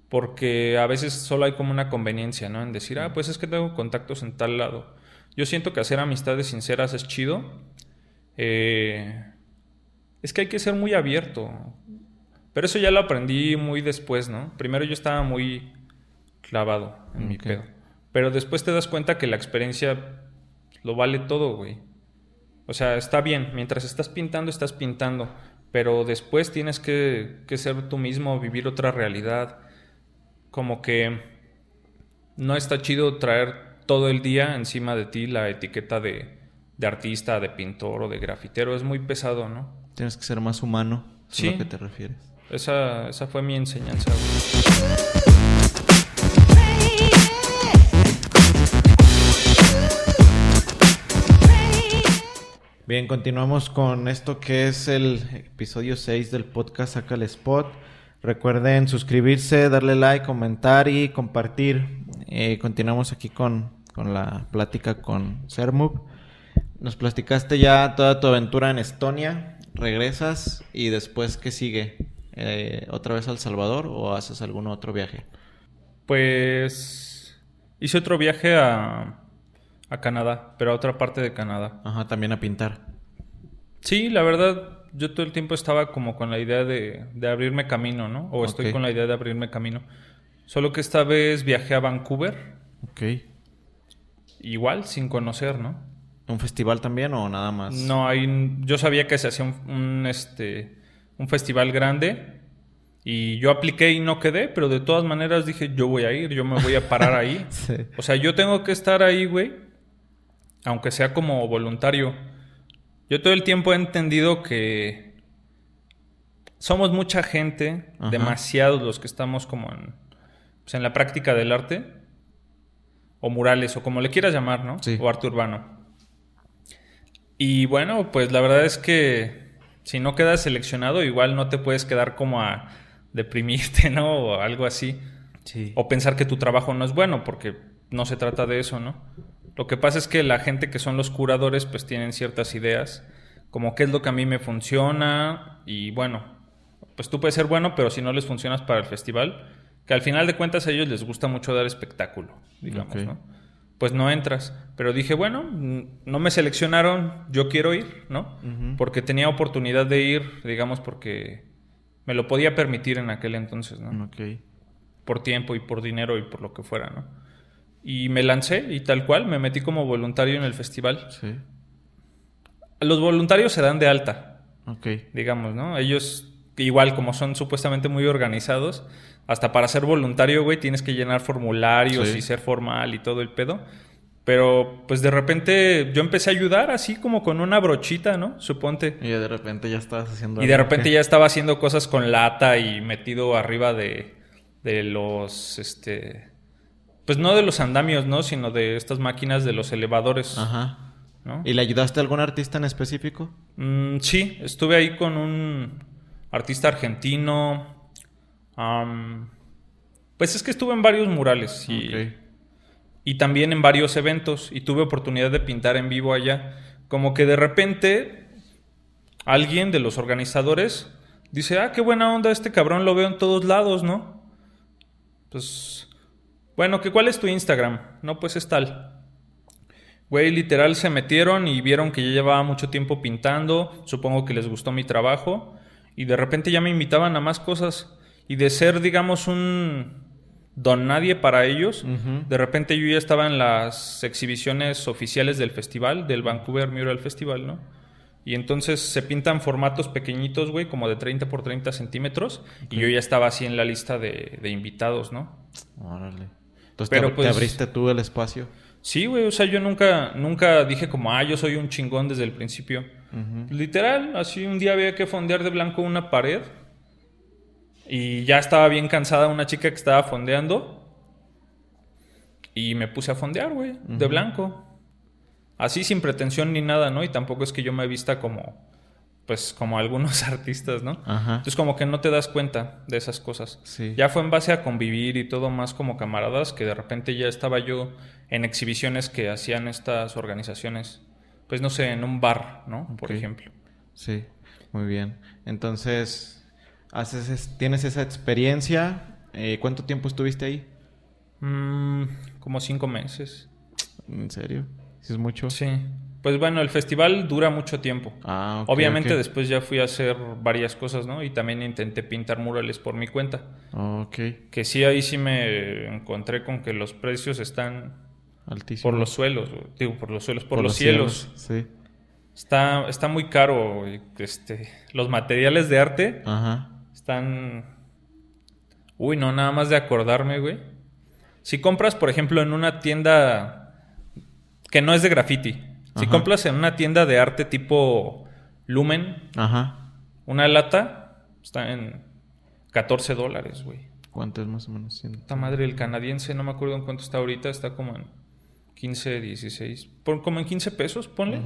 porque a veces solo hay como una conveniencia, ¿no? En decir, ah, pues es que tengo contactos en tal lado. Yo siento que hacer amistades sinceras es chido. Eh, es que hay que ser muy abierto. Pero eso ya lo aprendí muy después, ¿no? Primero yo estaba muy clavado en mi pedo. Pero después te das cuenta que la experiencia lo vale todo, güey. O sea, está bien, mientras estás pintando, estás pintando, pero después tienes que, que ser tú mismo, vivir otra realidad. Como que no está chido traer todo el día encima de ti la etiqueta de, de artista, de pintor o de grafitero. Es muy pesado, ¿no? Tienes que ser más humano, ¿Sí? a lo que te refieres. Esa, esa fue mi enseñanza. Bien, continuamos con esto que es el episodio 6 del podcast Saca el Spot. Recuerden suscribirse, darle like, comentar y compartir. Eh, continuamos aquí con, la plática con Sermub. Nos platicaste ya toda tu aventura en Estonia, regresas y después, ¿qué sigue? Eh, ¿Otra vez a El Salvador o haces algún otro viaje? Pues hice otro viaje a, a Canadá, pero a otra parte de Canadá. Ajá, también a pintar. Sí, la verdad, yo todo el tiempo estaba como con la idea de, de abrirme camino, ¿no? O estoy con la idea de abrirme camino. Solo que esta vez viajé a Vancouver. Ok. Igual, sin conocer, ¿no? ¿Un festival también o nada más? No, hay, yo sabía que se hacía un, este, un festival grande y yo apliqué y no quedé, pero de todas maneras dije, yo voy a ir, yo me voy a parar ahí. O sea, yo tengo que estar ahí, güey, aunque sea como voluntario. Yo todo el tiempo he entendido que somos mucha gente, demasiados los que estamos como en, pues en la práctica del arte, o murales, o como le quieras llamar, ¿no? O arte urbano. Y bueno, pues la verdad es que si no quedas seleccionado, igual no te puedes quedar como a deprimirte, ¿no? O algo así. Sí. O pensar que tu trabajo no es bueno, porque no se trata de eso, ¿no? Lo que pasa es que la gente que son los curadores pues tienen ciertas ideas, como qué es lo que a mí me funciona y bueno, pues tú puedes ser bueno, pero si no les funcionas para el festival, que al final de cuentas a ellos les gusta mucho dar espectáculo, digamos, ¿no? Pues no entras. Pero dije, bueno, no me seleccionaron, yo quiero ir, ¿no? Porque tenía oportunidad de ir, digamos, porque me lo podía permitir en aquel entonces, ¿no? Ok. Por tiempo y por dinero y por lo que fuera, ¿no? Y me lancé y tal cual, me metí como voluntario en el festival. Los voluntarios se dan de alta. Ok. Digamos, ¿no? Ellos igual como son supuestamente muy organizados, hasta para ser voluntario, güey, tienes que llenar formularios y ser formal y todo el pedo. Pero pues de repente yo empecé a ayudar así como con una brochita, ¿no? Suponte. Y de repente ya estabas haciendo... Y de repente ya estaba haciendo cosas con lata y metido arriba de, de los, este... Pues no de los andamios, ¿no? Sino de estas máquinas de los elevadores. Ajá. ¿no? ¿Y le ayudaste a algún artista en específico? Mm, sí, estuve ahí con un artista argentino. pues es que estuve en varios murales y y también en varios eventos y tuve oportunidad de pintar en vivo allá. Como que de repente alguien de los organizadores dice, ah, qué buena onda, este cabrón lo veo en todos lados, ¿no? Pues, bueno, ¿qué, ¿cuál es tu Instagram? No, pues es tal. Güey, literal se metieron y vieron que ya llevaba mucho tiempo pintando, supongo que les gustó mi trabajo, y de repente ya me invitaban a más cosas. Y de ser, digamos, un, don nadie para ellos. De repente yo ya estaba en las exhibiciones oficiales del festival, del Vancouver Mural Festival, ¿no? Y entonces se pintan formatos pequeñitos, güey, como de 30 por 30 centímetros. Y yo ya estaba así en la lista de, invitados, ¿no? Órale. Entonces Pero, te, pues, abriste tú el espacio. Sí, güey, o sea, yo nunca, nunca dije como, ah, yo soy un chingón desde el principio. Literal, así un día había que fondear de blanco una pared y ya estaba bien cansada una chica que estaba fondeando. Y me puse a fondear, güey, de blanco. Así sin pretensión ni nada, ¿no? Y tampoco es que yo me vista como, pues, como algunos artistas, ¿no? Entonces como que no te das cuenta de esas cosas. Ya fue en base a convivir y todo más como camaradas que de repente ya estaba yo en exhibiciones que hacían estas organizaciones. Pues no sé, en un bar, ¿no? Por ejemplo. Sí, muy bien. Entonces, haces tienes esa experiencia. Eh, ¿Cuánto tiempo estuviste ahí? Mm, como cinco meses. ¿En serio? ¿Sí es mucho? Sí. Pues bueno, el festival dura mucho tiempo. Ah, Obviamente después ya fui a hacer varias cosas, ¿no? Y también intenté pintar murales por mi cuenta. Ok. Que sí, ahí sí me encontré con que los precios están... Altísimos. Por los suelos, digo, por los suelos, por, los, cielos. Sí. Está, está muy caro, este, los materiales de arte. Ajá están... Uy, no, nada más de acordarme, güey. Si compras, por ejemplo, en una tienda que no es de graffiti. Si compras en una tienda de arte tipo Lumen, Ajá. una lata está en 14 dólares, güey. ¿Cuánto es más o menos? Esta madre, el canadiense, no me acuerdo en cuánto está ahorita, está como en 15, 16. Por, como en 15 pesos, ponle.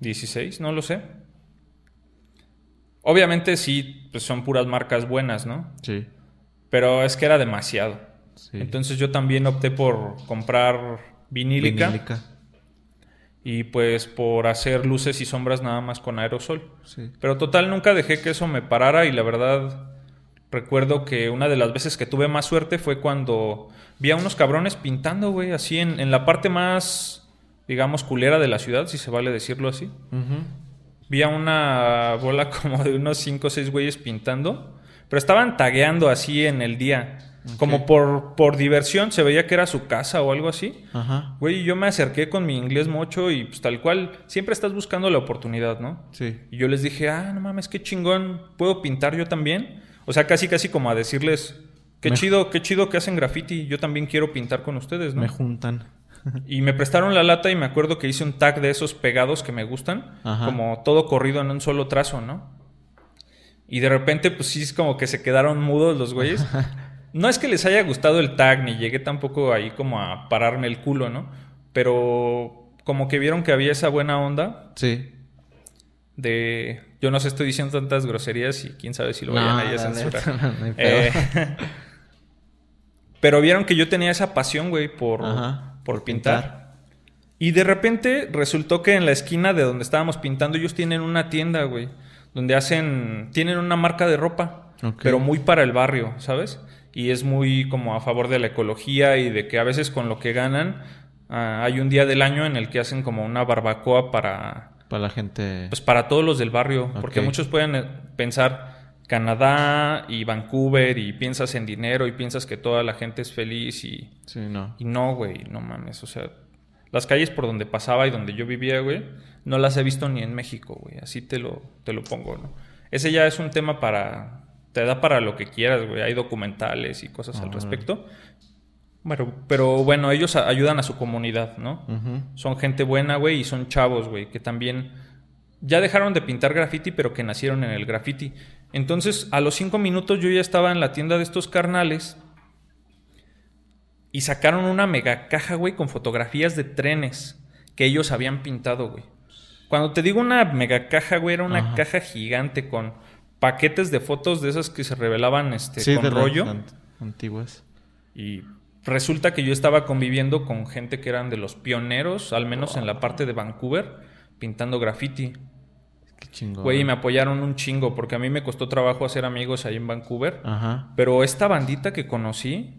16, no lo sé. Obviamente sí, pues son puras marcas buenas, ¿no? Sí. Pero es que era demasiado. Entonces yo también opté por comprar vinílica. Vinílica. Y pues por hacer luces y sombras nada más con aerosol. Sí. Pero total, nunca dejé que eso me parara y la verdad recuerdo que una de las veces que tuve más suerte fue cuando vi a unos cabrones pintando, güey, así en, en la parte más, digamos, culera de la ciudad, si se vale decirlo así. Vi a una bola como de unos 5 o 6 güeyes pintando. Pero estaban tagueando así en el día. Como por, por diversión, se veía que era su casa o algo así. Ajá. Güey, yo me acerqué con mi inglés mocho y pues tal cual, siempre estás buscando la oportunidad, ¿no? Sí. Y yo les dije, ah, no mames, qué chingón, ¿puedo pintar yo también? O sea, casi, casi como a decirles, qué chido, qué chido que hacen graffiti, yo también quiero pintar con ustedes, ¿no? Me juntan. Y me prestaron la lata y me acuerdo que hice un tag de esos pegados que me gustan, como todo corrido en un solo trazo, ¿no? Y de repente, pues sí, es como que se quedaron mudos los güeyes. No es que les haya gustado el tag, ni llegué tampoco ahí como a pararme el culo, ¿no? Pero como que vieron que había esa buena onda. Sí. De. Yo no sé, estoy diciendo tantas groserías y quién sabe si lo vayan a censurar. Eh, pero vieron que yo tenía esa pasión, güey, por por pintar. Y de repente resultó que en la esquina de donde estábamos pintando ellos tienen una tienda, güey, donde hacen, tienen una marca de ropa, pero muy para el barrio, ¿sabes? Y es muy como a favor de la ecología y de que a veces con lo que ganan ah, hay un día del año en el que hacen como una barbacoa para... Para la gente... Pues para todos los del barrio, porque muchos pueden eh, pensar Canadá y Vancouver y piensas en dinero y piensas que toda la gente es feliz y... Sí, no. Y no, güey, no mames, o sea, las calles por donde pasaba y donde yo vivía, güey, no las he visto ni en México, güey, así te lo, te lo pongo, ¿no? Ese ya es un tema para... Te da para lo que quieras, güey. Hay documentales y cosas al respecto. Bueno, pero bueno, ellos ayudan a su comunidad, ¿no? Son gente buena, güey, y son chavos, güey, que también ya dejaron de pintar graffiti, pero que nacieron en el graffiti. Entonces, a los cinco minutos yo ya estaba en la tienda de estos carnales y sacaron una mega caja, güey, con fotografías de trenes que ellos habían pintado, güey. Cuando te digo una mega caja, güey, era una caja gigante con paquetes de fotos de esas que se revelaban este, con rollo. antiguas. Y resulta que yo estaba conviviendo con gente que eran de los pioneros, al menos en la parte de Vancouver, pintando graffiti. Qué chingón. Güey, y me apoyaron un chingo porque a mí me costó trabajo hacer amigos ahí en Vancouver. Ajá. Pero esta bandita que conocí,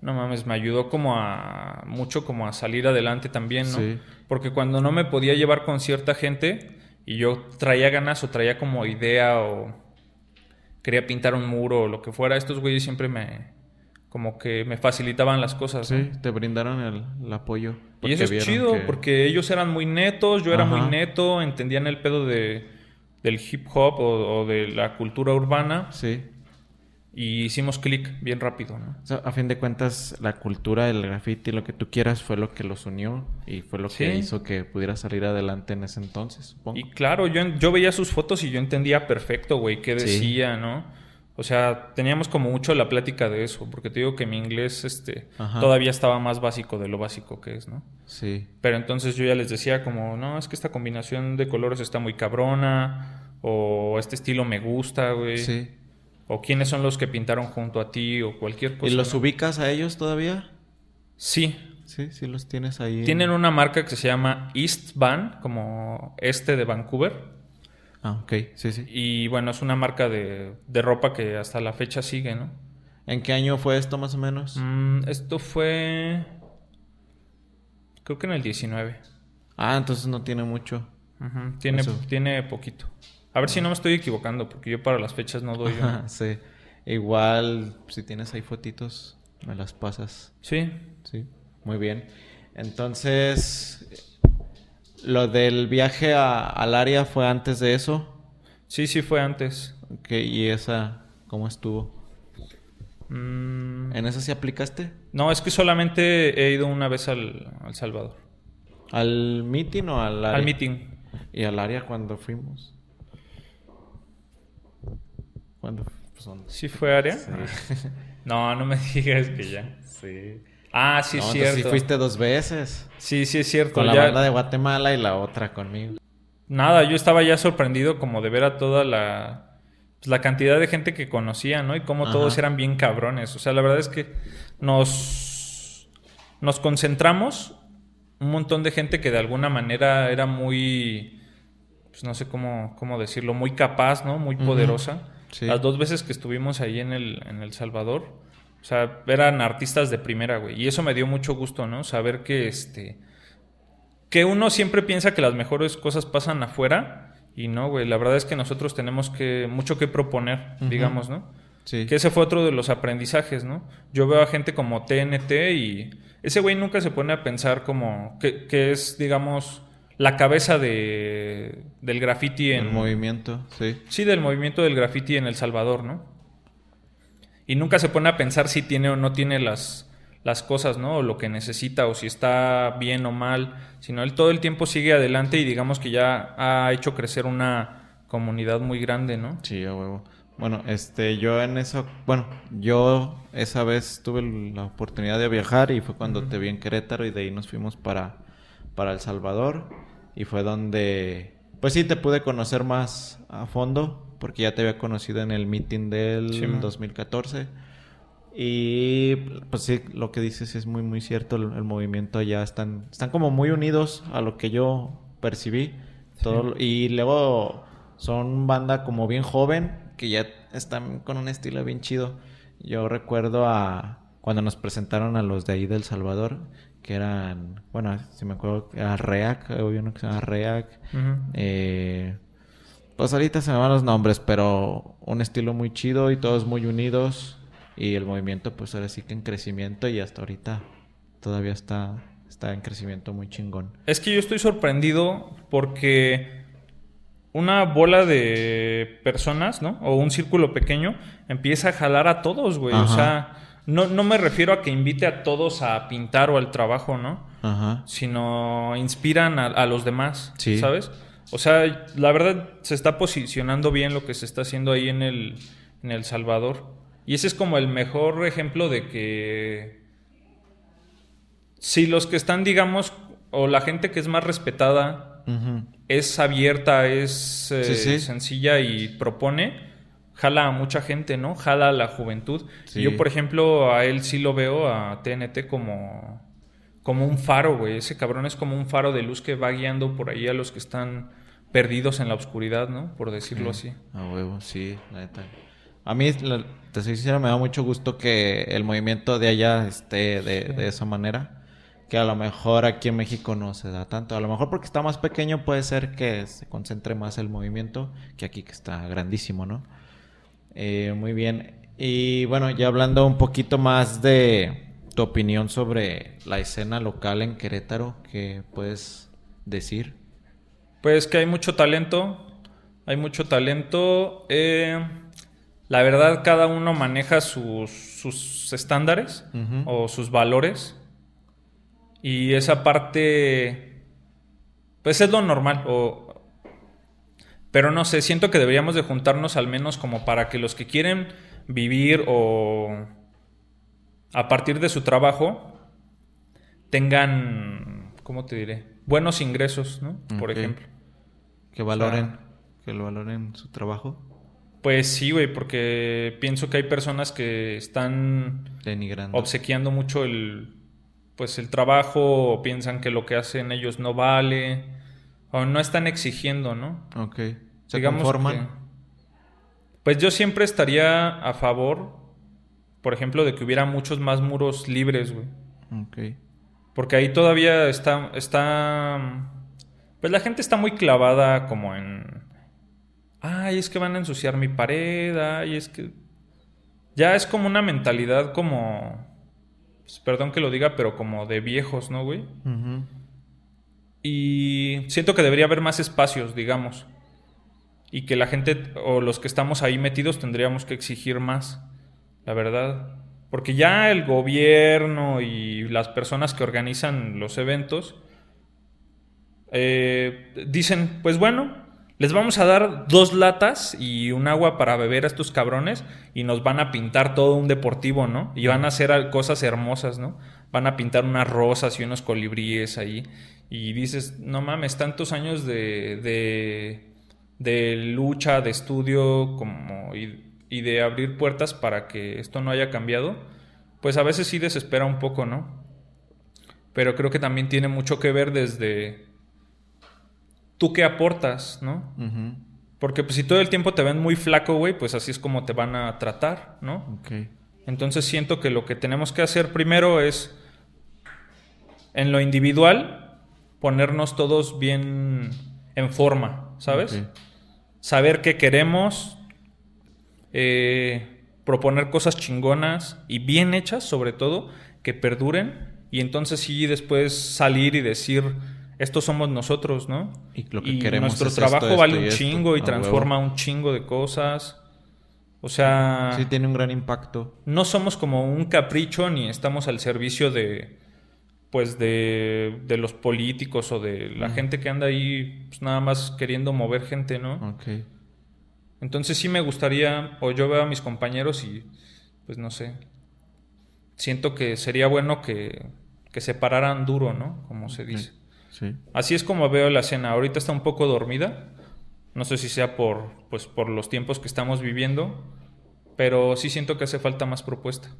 no mames, me ayudó como a mucho como a salir adelante también, ¿no? Sí. Porque cuando no me podía llevar con cierta gente y yo traía ganas o traía como idea o quería pintar un muro o lo que fuera, estos güeyes siempre me como que me facilitaban las cosas. Sí, te brindaron el, apoyo. Y eso es chido, porque ellos eran muy netos, yo era muy neto, entendían el pedo de, del hip hop o, o de la cultura urbana. Sí. Y hicimos clic bien rápido, ¿no? a fin de cuentas, la cultura del graffiti, lo que tú quieras, fue lo que los unió y fue lo que hizo que pudiera salir adelante en ese entonces, supongo. Y claro, yo, yo veía sus fotos y yo entendía perfecto, güey, qué decía, ¿no? O sea, teníamos como mucho la plática de eso, porque te digo que mi inglés este, todavía estaba más básico de lo básico que es, ¿no? Sí. Pero entonces yo ya les decía como, no, es que esta combinación de colores está muy cabrona, o este estilo me gusta, güey. Sí. O quiénes son los que pintaron junto a ti o cualquier cosa. ¿Y los ubicas a ellos todavía? Sí. Sí, sí los tienes ahí. Tienen una marca que se llama East Van, como este de Vancouver. Ah, ok, sí, sí. Y bueno, es una marca de, ropa que hasta la fecha sigue, ¿no? ¿En qué año fue esto más o menos? Mm, esto fue... Creo que en el 19. Ah, entonces no tiene mucho. Tiene, tiene poquito. A ver si no me estoy equivocando, porque yo para las fechas no doy. sí. Igual, si tienes ahí fotitos, me las pasas. Sí. Sí, muy bien. Entonces, ¿lo del viaje al área fue antes de eso? Sí, sí fue antes. Ok, ¿y esa cómo estuvo? Mm. ¿En esa sí aplicaste? No, es que solamente he ido una vez al, al Salvador. ¿Al meeting o al área? Al meeting. ¿Y al área cuando fuimos? ¿Cuándo? Pues, ¿Sí fue área? No, no me digas que ya. Sí. Ah, sí, es cierto. Sí, fuiste dos veces. Sí, sí, es cierto. Con la banda de Guatemala y la otra conmigo. Nada, yo estaba ya sorprendido como de ver a toda la, pues, la cantidad de gente que conocía, ¿no? Y cómo todos eran bien cabrones. O sea, la verdad es que nos, nos concentramos un montón de gente que de alguna manera era muy, pues no sé cómo, cómo decirlo, muy capaz, ¿no? Muy poderosa. Las dos veces que estuvimos ahí en el, en El Salvador, o sea, eran artistas de primera, güey. Y eso me dio mucho gusto, ¿no? Saber que este. Que uno siempre piensa que las mejores cosas pasan afuera. Y no, güey. La verdad es que nosotros tenemos que. mucho que proponer, digamos, ¿no? Sí. Que ese fue otro de los aprendizajes, ¿no? Yo veo a gente como TNT y. Ese güey nunca se pone a pensar como. que, que es, digamos la cabeza de, del graffiti en... El movimiento, sí. Sí, del movimiento del graffiti en El Salvador, ¿no? Y nunca se pone a pensar si tiene o no tiene las, las cosas, ¿no? O lo que necesita, o si está bien o mal, sino él todo el tiempo sigue adelante y digamos que ya ha hecho crecer una comunidad muy grande, ¿no? Sí, a huevo. Bueno, este, yo en eso, bueno, yo esa vez tuve la oportunidad de viajar y fue cuando te vi en Querétaro y de ahí nos fuimos para, para El Salvador y fue donde, pues sí, te pude conocer más a fondo, porque ya te había conocido en el meeting del 2014. Y pues sí, lo que dices es muy, muy cierto. El, movimiento allá están, están como muy unidos a lo que yo percibí. Todo, Y luego son banda como bien joven, que ya están con un estilo bien chido. Yo recuerdo a cuando nos presentaron a los de ahí del Salvador, que eran, bueno, si me acuerdo, era Reac, había uno que se llama Reac. eh, pues ahorita se me van los nombres, pero un estilo muy chido y todos muy unidos. Y el movimiento, pues ahora sí que en crecimiento y hasta ahorita todavía está, está en crecimiento muy chingón. Es que yo estoy sorprendido porque una bola de personas, ¿no? O un círculo pequeño empieza a jalar a todos, güey. O sea, no, no me refiero a que invite a todos a pintar o al trabajo, ¿no? Ajá. Sino inspiran a, a los demás, Sí. ¿sabes? O sea, la verdad se está posicionando bien lo que se está haciendo ahí en el, en el Salvador. Y ese es como el mejor ejemplo de que si los que están, digamos, o la gente que es más respetada es abierta, es eh, Sí, sí. sencilla y propone, jala a mucha gente, ¿no? Jala a la juventud. Sí. Yo, por ejemplo, a él sí lo veo, a TNT, como, como un faro, güey. Ese cabrón es como un faro de luz que va guiando por ahí a los que están perdidos en la oscuridad, ¿no? Por decirlo así. A huevo, sí, la neta. A mí, la- te soy sincero, me da mucho gusto que el movimiento de allá esté de, de esa manera. Que a lo mejor aquí en México no se da tanto. A lo mejor porque está más pequeño puede ser que se concentre más el movimiento que aquí que está grandísimo, ¿no? Eh, muy bien. Y bueno, ya hablando un poquito más de tu opinión sobre la escena local en Querétaro, ¿qué puedes decir? Pues que hay mucho talento, hay mucho talento. eh, la verdad, cada uno maneja sus, sus estándares o sus valores. Y esa parte, pues es lo normal. O, pero no sé, siento que deberíamos de juntarnos al menos como para que los que quieren vivir o a partir de su trabajo tengan, ¿cómo te diré? Buenos ingresos, ¿no? Por ejemplo. Que valoren, que lo valoren su trabajo. Pues sí, güey, porque pienso que hay personas que están Denigrando. obsequiando mucho el pues el trabajo o piensan que lo que hacen ellos no vale o no están exigiendo, ¿no? Ok. Se Digamos conforman. que- pues yo siempre estaría a favor, por ejemplo, de que hubiera muchos más muros libres, güey. Ok. Porque ahí todavía está, está, pues la gente está muy clavada como en, ay, es que van a ensuciar mi pared, ay, es que, ya es como una mentalidad como, pues, perdón que lo diga, pero como de viejos, ¿no, güey? Ujú. Y siento que debería haber más espacios, digamos. Y que la gente o los que estamos ahí metidos tendríamos que exigir más, la verdad. Porque ya el gobierno y las personas que organizan los eventos eh, dicen, pues bueno, les vamos a dar dos latas y un agua para beber a estos cabrones y nos van a pintar todo un deportivo, ¿no? Y van a hacer cosas hermosas, ¿no? Van a pintar unas rosas y unos colibríes ahí. Y dices, no mames, tantos años de, de, de lucha, de estudio como, y, y de abrir puertas para que esto no haya cambiado, pues a veces sí desespera un poco, ¿no? Pero creo que también tiene mucho que ver desde tú qué aportas, ¿no? Porque pues si todo el tiempo te ven muy flaco, güey, pues así es como te van a tratar, ¿no? Entonces siento que lo que tenemos que hacer primero es, en lo individual, ponernos todos bien en forma, ¿sabes? Saber qué queremos, eh, proponer cosas chingonas y bien hechas, sobre todo, que perduren. Y entonces sí después salir y decir, estos somos nosotros, ¿no? Y lo que queremos nuestro es trabajo esto, vale esto un esto. chingo y transforma un chingo de cosas. O sea, Sí, tiene un gran impacto. no somos como un capricho ni estamos al servicio de pues de, de los políticos o de la gente que anda ahí pues, nada más queriendo mover gente, ¿no? Ok. Entonces sí me gustaría, o yo veo a mis compañeros y pues no sé, siento que sería bueno que, que se pararan duro, ¿no? Como se dice. Sí. Así es como veo la escena. Ahorita está un poco dormida. No sé si sea por, pues, por los tiempos que estamos viviendo, pero sí siento que hace falta más propuesta.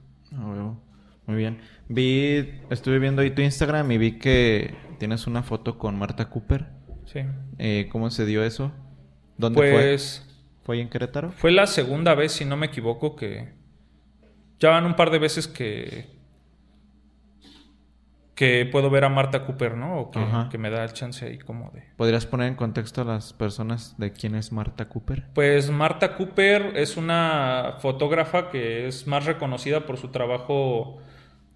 Muy bien. Vi, estuve viendo ahí tu Instagram y vi que tienes una foto con Marta Cooper. Sí. Eh, ¿Cómo se dio eso? ¿Dónde fue? Pues ¿Fue ahí en Querétaro? fue la segunda vez, si no me equivoco, que ya van un par de veces que que puedo ver a Marta Cooper, ¿no? O que, que me da el chance ahí como de... ¿Podrías poner en contexto a las personas de quién es Marta Cooper? Pues Marta Cooper es una fotógrafa que es más reconocida por su trabajo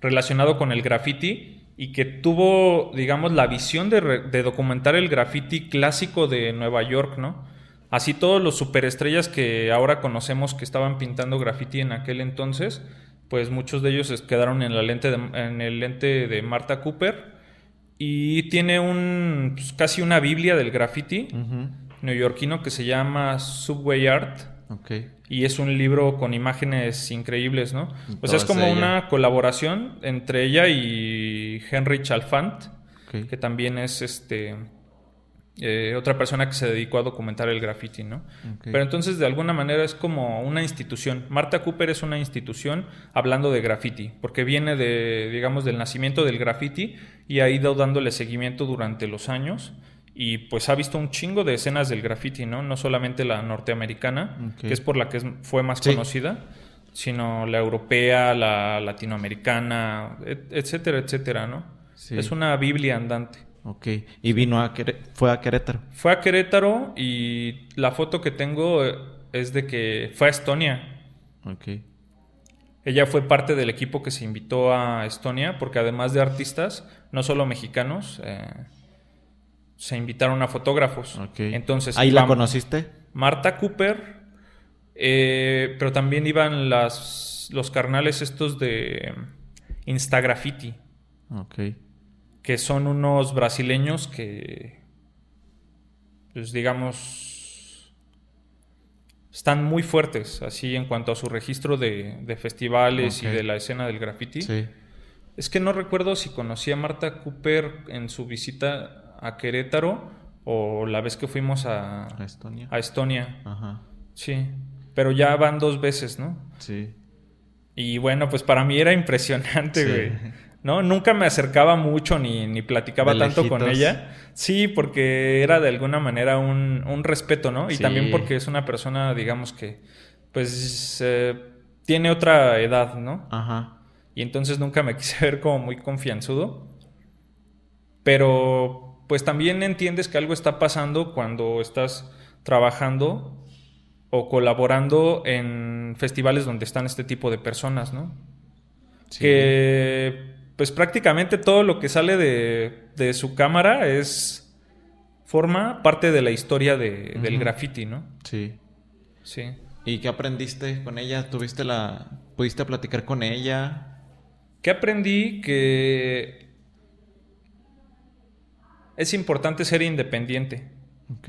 relacionado con el graffiti y que tuvo, digamos, la visión de, re- de documentar el graffiti clásico de Nueva York, ¿no? Así todos los superestrellas que ahora conocemos que estaban pintando graffiti en aquel entonces, pues muchos de ellos quedaron en, la lente en el lente de Marta Cooper. Y tiene un pues, casi una biblia del graffiti neoyorquino que se llama Subway Art. Y es un libro con imágenes increíbles, ¿no? O sea, es como una colaboración entre ella y Henry Chalfant, que también es este eh, otra persona que se dedicó a documentar el graffiti, ¿no? Pero entonces de alguna manera es como una institución. Marta Cooper es una institución hablando de graffiti, porque viene de, digamos, del nacimiento del graffiti y ha ido dándole seguimiento durante los años y pues ha visto un chingo de escenas del graffiti, ¿no? No solamente la norteamericana, que es por la que fue más conocida, sino la europea, la latinoamericana, etcétera, etcétera, ¿no? Es una Biblia andante. Ok. ¿Y vino a fue a Querétaro? Fue a Querétaro y la foto que tengo eh, es de que fue a Estonia. Ok. Ella fue parte del equipo que se invitó a Estonia porque además de artistas, no solo mexicanos, eh, se invitaron a fotógrafos. Okay. Entonces, ¿Ahí la conociste? Marta Cooper, eh, pero también iban las, los carnales estos de Instagraffiti. Ok que son unos brasileños que, pues digamos, están muy fuertes, así en cuanto a su registro de, festivales y de la escena del graffiti. Sí. Es que no recuerdo si conocí a Marta Cooper en su visita a Querétaro o la vez que fuimos a, Estonia. A Estonia. Ajá. Sí, pero ya van dos veces, ¿no? Sí. Y bueno, pues para mí era impresionante, güey. ¿no? Nunca me acercaba mucho ni, ni platicaba tanto con ella. Sí, porque era de alguna manera un, un respeto, ¿no? Y también porque es una persona, digamos que, pues, eh, tiene otra edad, ¿no? Ajá. Y entonces nunca me quise ver como muy confianzudo. Pero, pues también entiendes que algo está pasando cuando estás trabajando o colaborando en festivales donde están este tipo de personas, ¿no? Sí. Que pues prácticamente todo lo que sale de, su cámara es forma parte de la historia de, del graffiti, ¿no? Sí. Sí. ¿Y qué aprendiste con ella? ¿Tuviste la... ¿Pudiste platicar con ella? ¿Qué aprendí? Que es importante ser independiente. Ok.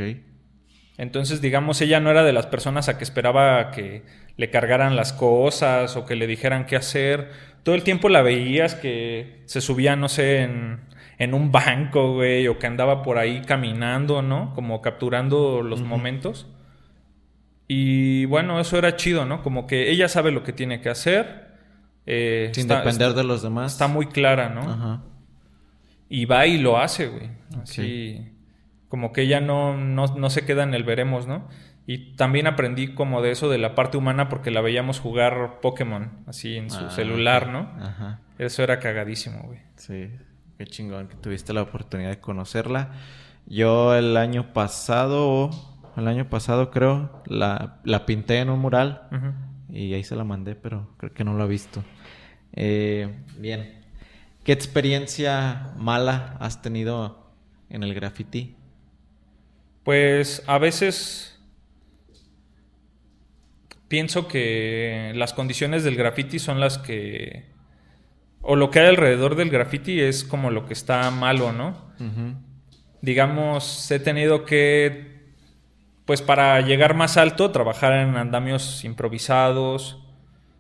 Entonces, digamos, ella no era de las personas a que esperaba que le cargaran las cosas o que le dijeran qué hacer. Todo el tiempo la veías que se subía, no sé, en, un banco, güey, o que andaba por ahí caminando, ¿no? Como capturando los momentos. Y bueno, eso era chido, ¿no? Como que ella sabe lo que tiene que hacer. Eh, Sin depender de los demás. Está muy clara, ¿no? Ajá. Y va y lo hace, güey. Así. Como que ella no, no, no se queda en el veremos, ¿no? Y también aprendí como de eso de la parte humana porque la veíamos jugar Pokémon así en su ah, celular, ¿no? Ajá. Eso era cagadísimo, güey. Sí, qué chingón que tuviste la oportunidad de conocerla. Yo el año pasado, el año pasado creo, la, la pinté en un mural y ahí se la mandé, pero creo que no lo ha visto. Eh, bien, ¿qué experiencia mala has tenido en el graffiti? Pues a veces pienso que las condiciones del graffiti son las que... O lo que hay alrededor del graffiti es como lo que está malo, ¿no? Digamos, he tenido que, pues para llegar más alto, trabajar en andamios improvisados.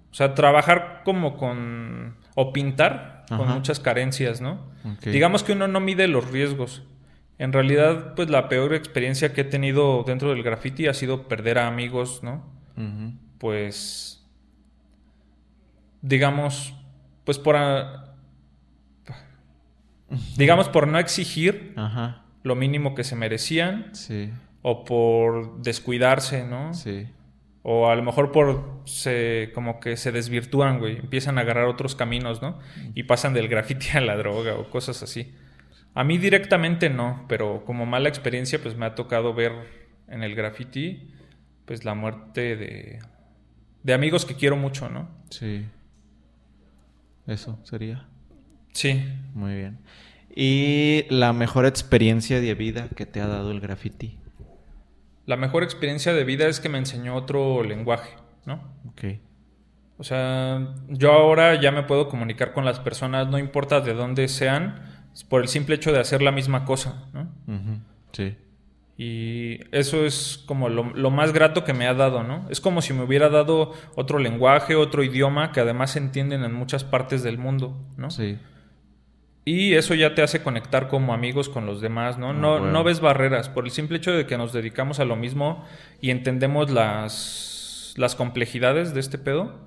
O sea, trabajar como con... o pintar con muchas carencias, ¿no? Digamos que uno no mide los riesgos. En realidad, pues la peor experiencia que he tenido dentro del graffiti ha sido perder a amigos, ¿no? pues, digamos, pues por, digamos, por no exigir lo mínimo que se merecían. O por descuidarse, ¿no? Sí. O a lo mejor por se, como que se desvirtúan, güey. Empiezan a agarrar otros caminos, ¿no? Y pasan del graffiti a la droga o cosas así. A mí directamente no, pero como mala experiencia, pues me ha tocado ver en el graffiti, pues la muerte de de amigos que quiero mucho, ¿no? Sí. Eso sería. Sí. Muy bien. ¿Y la mejor experiencia de vida que te ha dado el graffiti? La mejor experiencia de vida es que me enseñó otro lenguaje, ¿no? Ok. O sea, yo ahora ya me puedo comunicar con las personas, no importa de dónde sean, por el simple hecho de hacer la misma cosa, ¿no? Sí. Y eso es como lo, lo más grato que me ha dado, ¿no? Es como si me hubiera dado otro lenguaje, otro idioma que además se entienden en muchas partes del mundo, ¿no? Sí. Y eso ya te hace conectar como amigos con los demás, ¿no? No, bueno. no ves barreras. Por el simple hecho de que nos dedicamos a lo mismo y entendemos las, las complejidades de este pedo,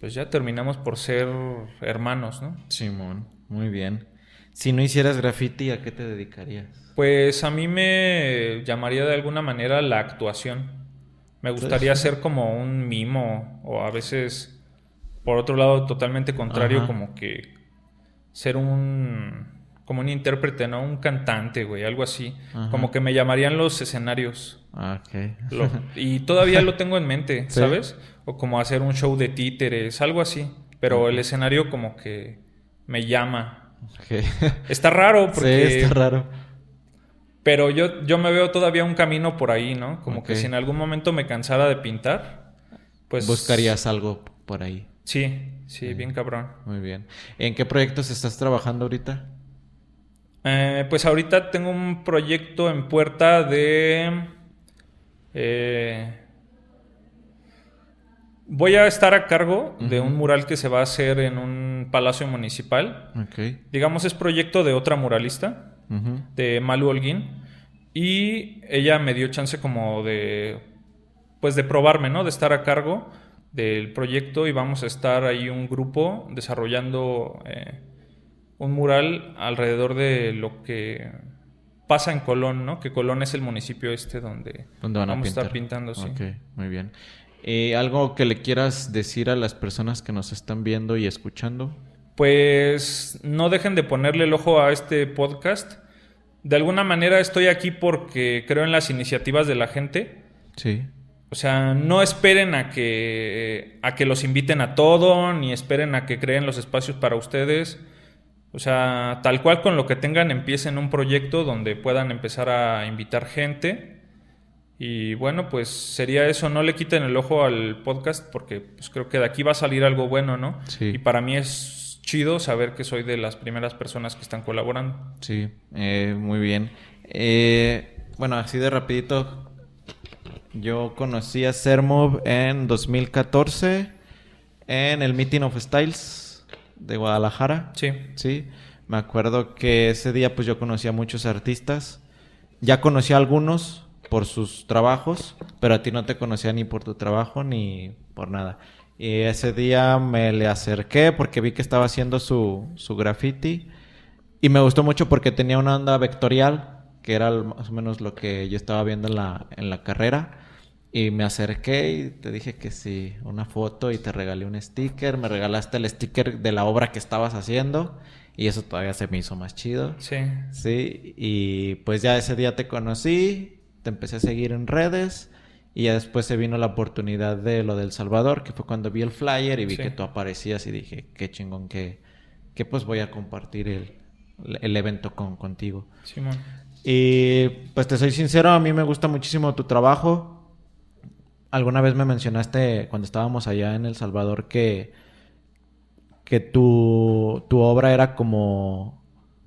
pues ya terminamos por ser hermanos, ¿no? Simón, muy bien. Si no hicieras graffiti, ¿a qué te dedicarías? Pues a mí me llamaría de alguna manera la actuación. Me gustaría ser como un mimo o a veces, por otro lado, totalmente contrario, Ajá. como que ser un como un intérprete, ¿no? Un cantante, güey, algo así. Ajá. Como que me llamarían los escenarios. Ah, Ok. Lo- y todavía lo tengo en mente, Sí. ¿sabes? O como hacer un show de títeres, algo así. Pero el escenario como que me llama. Ok. Está raro porque... Sí, está raro. Pero yo, yo me veo todavía un camino por ahí, ¿no? Como que si en algún momento me cansara de pintar, pues... Buscarías algo por ahí. Sí, sí, bien cabrón. Muy bien. ¿En qué proyectos estás trabajando ahorita? Eh, pues ahorita tengo un proyecto en puerta de... eh, voy a estar a cargo de un mural que se va a hacer en un palacio municipal. Ok. Digamos, es proyecto de otra muralista. De Malu Holguín y ella me dio chance como de pues de probarme, ¿no? De estar a cargo del proyecto y vamos a estar ahí un grupo desarrollando eh, un mural alrededor de lo que pasa en Colón, ¿no? Que Colón es el municipio este donde, ¿Dónde van a vamos pintar? a estar pintando, sí. Ok, muy bien. Eh, ¿Algo que le quieras decir a las personas que nos están viendo y escuchando? Pues no dejen de ponerle el ojo a este podcast. De alguna manera estoy aquí porque creo en las iniciativas de la gente. Sí. O sea, no esperen a que, a que los inviten a todo, ni esperen a que creen los espacios para ustedes. O sea, tal cual con lo que tengan, empiecen un proyecto donde puedan empezar a invitar gente. Y bueno, pues sería eso, no le quiten el ojo al podcast porque pues, creo que de aquí va a salir algo bueno, ¿no? Sí. Y para mí es chido saber que soy de las primeras personas que están colaborando. Sí, eh, muy bien. Eh, bueno, así de rapidito, yo conocí a Sermov en 2014 en el Meeting of Styles de Guadalajara. Sí. Sí, me acuerdo que ese día pues yo conocí a muchos artistas. Ya conocí a algunos por sus trabajos, pero a ti no te conocía ni por tu trabajo ni por nada. Y ese día me le acerqué porque vi que estaba haciendo su, su graffiti y me gustó mucho porque tenía una onda vectorial, que era más o menos lo que yo estaba viendo en la, en la carrera. Y me acerqué y te dije que sí, una foto y te regalé un sticker. Me regalaste el sticker de la obra que estabas haciendo y eso todavía se me hizo más chido. Sí. Sí, y pues ya ese día te conocí, te empecé a seguir en redes y ya después se vino la oportunidad de lo del Salvador, que fue cuando vi el flyer y vi Sí. que tú aparecías y dije, qué chingón que, que pues voy a compartir el, el evento con, contigo. Simón. Y pues te soy sincero, a mí me gusta muchísimo tu trabajo. Alguna vez me mencionaste cuando estábamos allá en El Salvador que, que tu, tu obra era como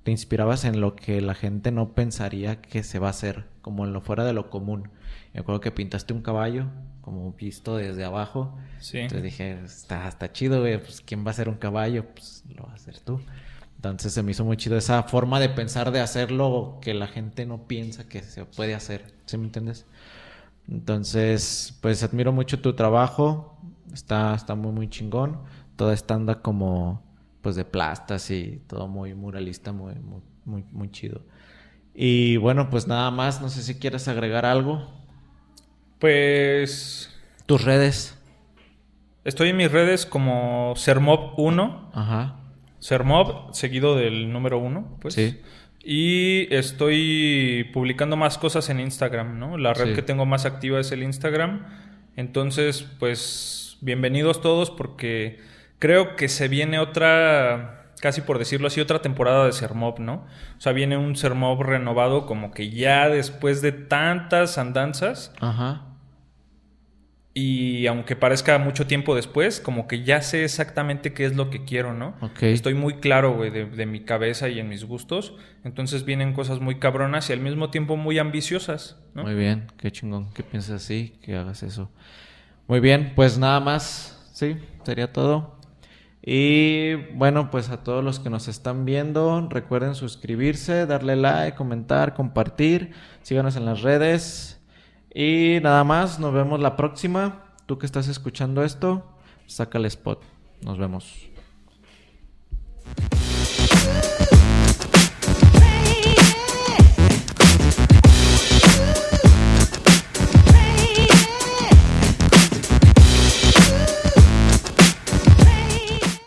te inspirabas en lo que la gente no pensaría que se va a hacer, como en lo fuera de lo común. Me acuerdo que pintaste un caballo, como visto desde abajo. Sí. Entonces dije, está, está chido, güey, pues ¿quién va a hacer un caballo? Pues lo va a hacer tú. Entonces se me hizo muy chido esa forma de pensar de hacerlo que la gente no piensa que se puede hacer. ¿Sí me entiendes? Entonces, pues admiro mucho tu trabajo. Está, está muy, muy chingón. Toda esta anda como, pues de plastas y todo muy muralista, muy, muy, muy, muy chido. Y bueno, pues nada más. No sé si quieres agregar algo. Pues Tus redes. estoy en mis redes como Sermob1, Ajá. Sermob seguido del número 1, pues. Sí. Y estoy publicando más cosas en Instagram, ¿no? La red Sí. que tengo más activa es el Instagram. Entonces, pues bienvenidos todos porque creo que se viene otra casi por decirlo así, otra temporada de Sermob, ¿no? O sea, viene un Sermob renovado como que ya después de tantas andanzas. Ajá. Y aunque parezca mucho tiempo después, como que ya sé exactamente qué es lo que quiero, ¿no? Ok. Estoy muy claro, güey, de, de mi cabeza y en mis gustos. Entonces vienen cosas muy cabronas y al mismo tiempo muy ambiciosas, ¿no? Muy bien, qué chingón que pienses así, que hagas eso. Muy bien, pues nada más, sí, sería todo. Y bueno, pues a todos los que nos están viendo, recuerden suscribirse, darle like, comentar, compartir, síganos en las redes. Y nada más, nos vemos la próxima. Tú que estás escuchando esto, saca el spot. Nos vemos.